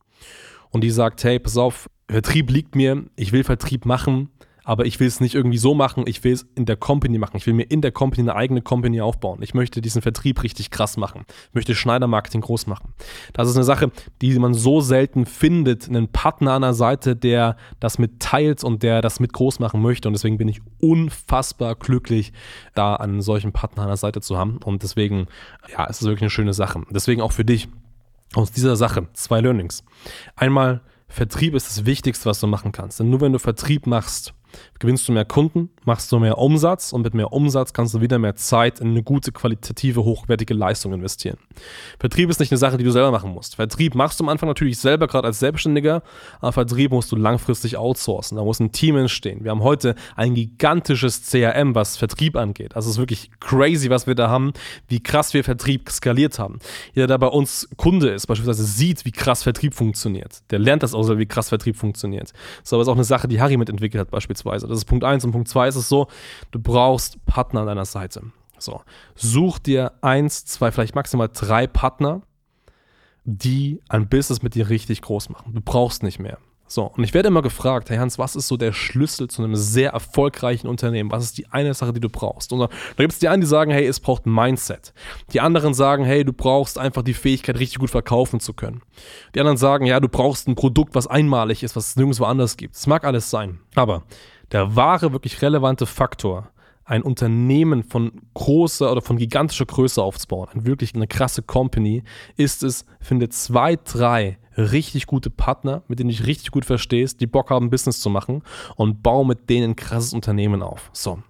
Und die sagt, hey, pass auf, Vertrieb liegt mir, ich will Vertrieb machen, aber ich will es nicht irgendwie so machen, ich will es in der Company machen. Ich will mir in der Company eine eigene Company aufbauen. Ich möchte diesen Vertrieb richtig krass machen. Ich möchte Schneider-Marketing groß machen. Das ist eine Sache, die man so selten findet, einen Partner an der Seite, der das mit teilt und der das mit groß machen möchte. Und deswegen bin ich unfassbar glücklich, da einen solchen Partner an der Seite zu haben. Und deswegen, ja, es ist wirklich eine schöne Sache. Deswegen auch für dich aus dieser Sache zwei Learnings. Einmal, Vertrieb ist das Wichtigste, was du machen kannst. Denn nur wenn du Vertrieb machst, gewinnst du mehr Kunden, machst du mehr Umsatz und mit mehr Umsatz kannst du wieder mehr Zeit in eine gute, qualitative, hochwertige Leistung investieren. Vertrieb ist nicht eine Sache, die du selber machen musst. Vertrieb machst du am Anfang natürlich selber, gerade als Selbstständiger, aber Vertrieb musst du langfristig outsourcen. Da muss ein Team entstehen. Wir haben heute ein gigantisches CRM, was Vertrieb angeht. Also es ist wirklich crazy, was wir da haben, wie krass wir Vertrieb skaliert haben. Jeder, der bei uns Kunde ist, beispielsweise sieht, wie krass Vertrieb funktioniert. Der lernt das auch, wie krass Vertrieb funktioniert. So, aber ist auch eine Sache, die Harry mitentwickelt hat, beispielsweise beispielsweise. Das ist Punkt 1. Und Punkt 2 ist es so, du brauchst Partner an deiner Seite. So, such dir eins, zwei, vielleicht maximal drei Partner, die ein Business mit dir richtig groß machen. Du brauchst nicht mehr. So, und ich werde immer gefragt, hey Hans, was ist so der Schlüssel zu einem sehr erfolgreichen Unternehmen? Was ist die eine Sache, die du brauchst? Und da gibt es die einen, die sagen, hey, es braucht Mindset. Die anderen sagen, hey, du brauchst einfach die Fähigkeit, richtig gut verkaufen zu können. Die anderen sagen, ja, du brauchst ein Produkt, was einmalig ist, was es nirgendwo anders gibt. Es mag alles sein. Aber der wahre, wirklich relevante Faktor, ein Unternehmen von großer oder von gigantischer Größe aufzubauen, ein wirklich eine krasse Company, ist es, finde zwei, drei richtig gute Partner, mit denen du dich richtig gut verstehst, die Bock haben, Business zu machen und baue mit denen ein krasses Unternehmen auf. So.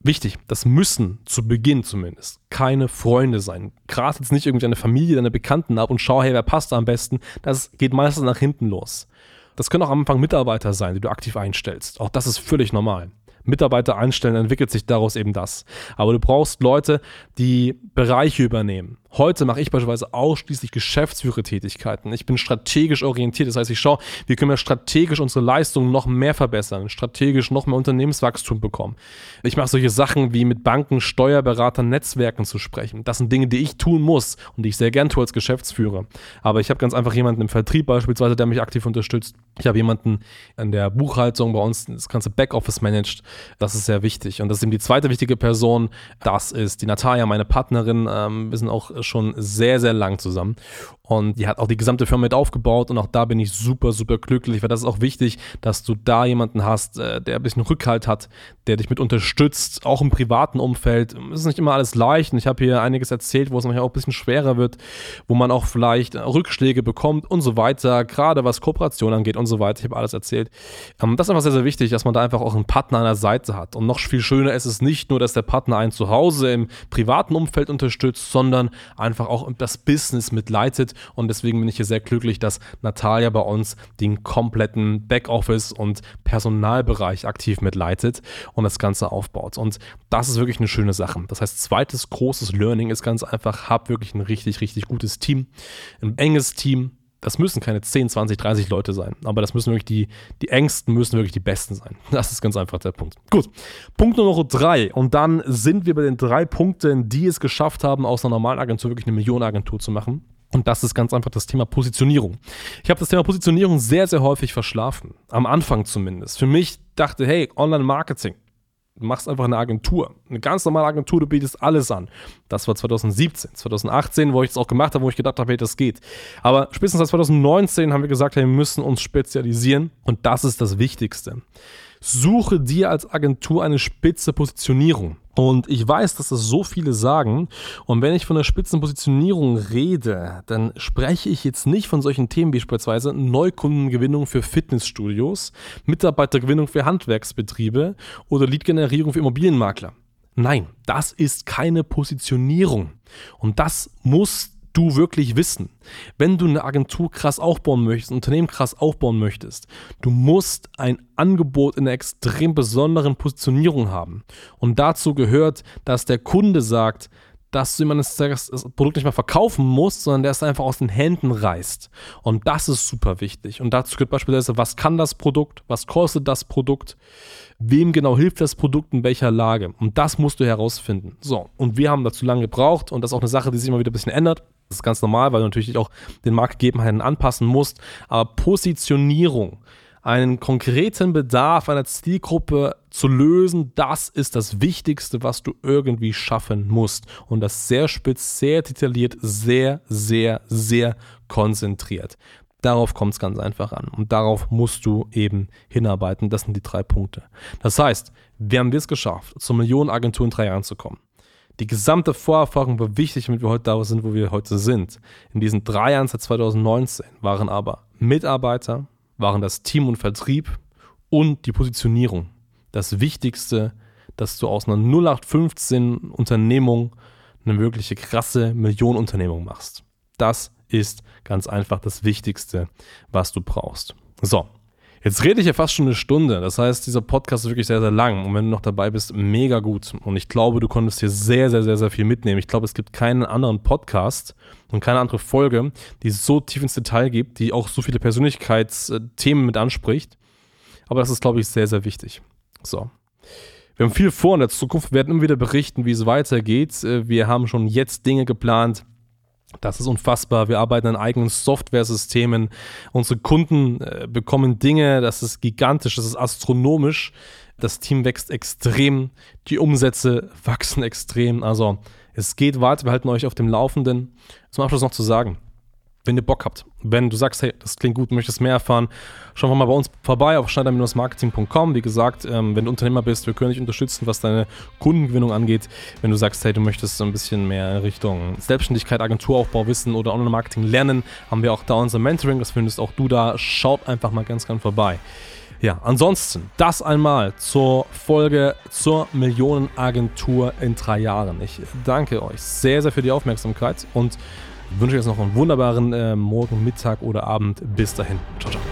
Wichtig, das müssen zu Beginn zumindest keine Freunde sein. Gerade jetzt nicht irgendwie eine Familie, deine Bekannten ab und schau, hey, wer passt da am besten. Das geht meistens nach hinten los. Das können auch am Anfang Mitarbeiter sein, die du aktiv einstellst. Auch das ist völlig normal. Mitarbeiter einstellen, entwickelt sich daraus eben das. Aber du brauchst Leute, die Bereiche übernehmen. Heute mache ich beispielsweise ausschließlich Geschäftsführertätigkeiten. Ich bin strategisch orientiert. Das heißt, ich schaue, wie können wir strategisch unsere Leistungen noch mehr verbessern, strategisch noch mehr Unternehmenswachstum bekommen. Ich mache solche Sachen wie mit Banken, Steuerberatern, Netzwerken zu sprechen. Das sind Dinge, die ich tun muss und die ich sehr gern tue als Geschäftsführer. Aber ich habe ganz einfach jemanden im Vertrieb beispielsweise, der mich aktiv unterstützt. Ich habe jemanden in der Buchhaltung bei uns, das ganze Backoffice managt. Das ist sehr wichtig. Und das ist eben die zweite wichtige Person. Das ist die Natalia, meine Partnerin. Ähm, wir sind auch schon sehr, sehr lang zusammen. Und die hat auch die gesamte Firma mit aufgebaut und auch da bin ich super, super glücklich, weil das ist auch wichtig, dass du da jemanden hast, äh, der ein bisschen Rückhalt hat, der dich mit unterstützt, auch im privaten Umfeld. Es ist nicht immer alles leicht und ich habe hier einiges erzählt, wo es manchmal auch ein bisschen schwerer wird, wo man auch vielleicht Rückschläge bekommt und so weiter, gerade was Kooperation angeht und so weiter. Ich habe alles erzählt. Ähm, das ist einfach sehr, sehr wichtig, dass man da einfach auch einen Partner an der Seite hat. Und noch viel schöner ist es nicht nur, dass der Partner einen zu Hause im privaten Umfeld unterstützt, sondern einfach auch das Business mitleitet und deswegen bin ich hier sehr glücklich, dass Natalia bei uns den kompletten Backoffice und Personalbereich aktiv mitleitet und das Ganze aufbaut. Und das ist wirklich eine schöne Sache. Das heißt, zweites großes Learning ist ganz einfach, hab wirklich ein richtig, richtig gutes Team, ein enges Team, das müssen keine 10, 20, 30 Leute sein, aber das müssen wirklich die, die engsten, müssen wirklich die besten sein. Das ist ganz einfach der Punkt. Gut, Punkt Nummer drei. Und dann sind wir bei den drei Punkten, die es geschafft haben, aus einer normalen Agentur wirklich eine Millionenagentur zu machen. Und das ist ganz einfach das Thema Positionierung. Ich habe das Thema Positionierung sehr, sehr häufig verschlafen. Am Anfang zumindest. Für mich dachte, hey, Online-Marketing. Du machst einfach eine Agentur. Eine ganz normale Agentur, du bietest alles an. Das war 2017. 2018, wo ich es auch gemacht habe, wo ich gedacht habe, hey, das geht. Aber spätestens seit 2019 haben wir gesagt, hey, wir müssen uns spezialisieren. Und das ist das Wichtigste. Suche dir als Agentur eine spitze Positionierung. Und ich weiß, dass das so viele sagen. Und wenn ich von der Spitzenpositionierung rede, dann spreche ich jetzt nicht von solchen Themen wie beispielsweise Neukundengewinnung für Fitnessstudios, Mitarbeitergewinnung für Handwerksbetriebe oder Leadgenerierung für Immobilienmakler. Nein, das ist keine Positionierung. Und das muss du wirklich wissen. Wenn du eine Agentur krass aufbauen möchtest, ein Unternehmen krass aufbauen möchtest, du musst ein Angebot in einer extrem besonderen Positionierung haben. Und dazu gehört, dass der Kunde sagt, dass du ihm das Produkt nicht mehr verkaufen musst, sondern der es einfach aus den Händen reißt. Und das ist super wichtig. Und dazu gehört beispielsweise, was kann das Produkt, was kostet das Produkt, wem genau hilft das Produkt in welcher Lage. Und das musst du herausfinden. So, und wir haben dazu lange gebraucht und das ist auch eine Sache, die sich immer wieder ein bisschen ändert. Das ist ganz normal, weil du natürlich auch den Marktgegebenheiten anpassen musst. Aber Positionierung, einen konkreten Bedarf einer Zielgruppe zu lösen, das ist das Wichtigste, was du irgendwie schaffen musst. Und das sehr spitz, sehr detailliert, sehr, sehr, sehr konzentriert. Darauf kommt es ganz einfach an. Und darauf musst du eben hinarbeiten. Das sind die drei Punkte. Das heißt, wir haben es geschafft, zur Millionenagentur in drei Jahren zu kommen. Die gesamte Vorerfahrung war wichtig, damit wir heute da sind, wo wir heute sind. In diesen drei Jahren seit 2019 waren aber Mitarbeiter, waren das Team und Vertrieb und die Positionierung das Wichtigste, dass du aus einer 0815 Unternehmung eine wirkliche krasse Millionenunternehmung machst. Das ist ganz einfach das Wichtigste, was du brauchst. So, Jetzt rede ich ja fast schon eine Stunde. Das heißt, dieser Podcast ist wirklich sehr, sehr lang. Und wenn du noch dabei bist, mega gut. Und ich glaube, du konntest hier sehr, sehr, sehr, sehr viel mitnehmen. Ich glaube, es gibt keinen anderen Podcast und keine andere Folge, die so tief ins Detail gibt, die auch so viele Persönlichkeitsthemen mit anspricht. Aber das ist, glaube ich, sehr, sehr wichtig. So. Wir haben viel vor in der Zukunft. Wir werden immer wieder berichten, wie es weitergeht. Wir haben schon jetzt Dinge geplant, das ist unfassbar. Wir arbeiten an eigenen Software-Systemen. Unsere Kunden äh, bekommen Dinge, das ist gigantisch, das ist astronomisch. Das Team wächst extrem, die Umsätze wachsen extrem. Also es geht weiter, wir halten euch auf dem Laufenden. Zum Abschluss noch zu sagen, wenn ihr Bock habt, wenn du sagst, hey, das klingt gut, möchtest mehr erfahren, schau mal bei uns vorbei auf schneider-marketing.com. Wie gesagt, ähm, wenn du Unternehmer bist, wir können dich unterstützen, was deine Kundengewinnung angeht. Wenn du sagst, hey, du möchtest so ein bisschen mehr in Richtung Selbstständigkeit, Agenturaufbau wissen oder Online-Marketing lernen, haben wir auch da unser Mentoring, das findest auch du da. Schaut einfach mal ganz, ganz vorbei. Ja, ansonsten das einmal zur Folge zur Millionenagentur in drei Jahren. Ich danke euch sehr, sehr für die Aufmerksamkeit und wünsche jetzt noch einen wunderbaren äh, Morgen, Mittag oder Abend. Bis dahin. Ciao, ciao.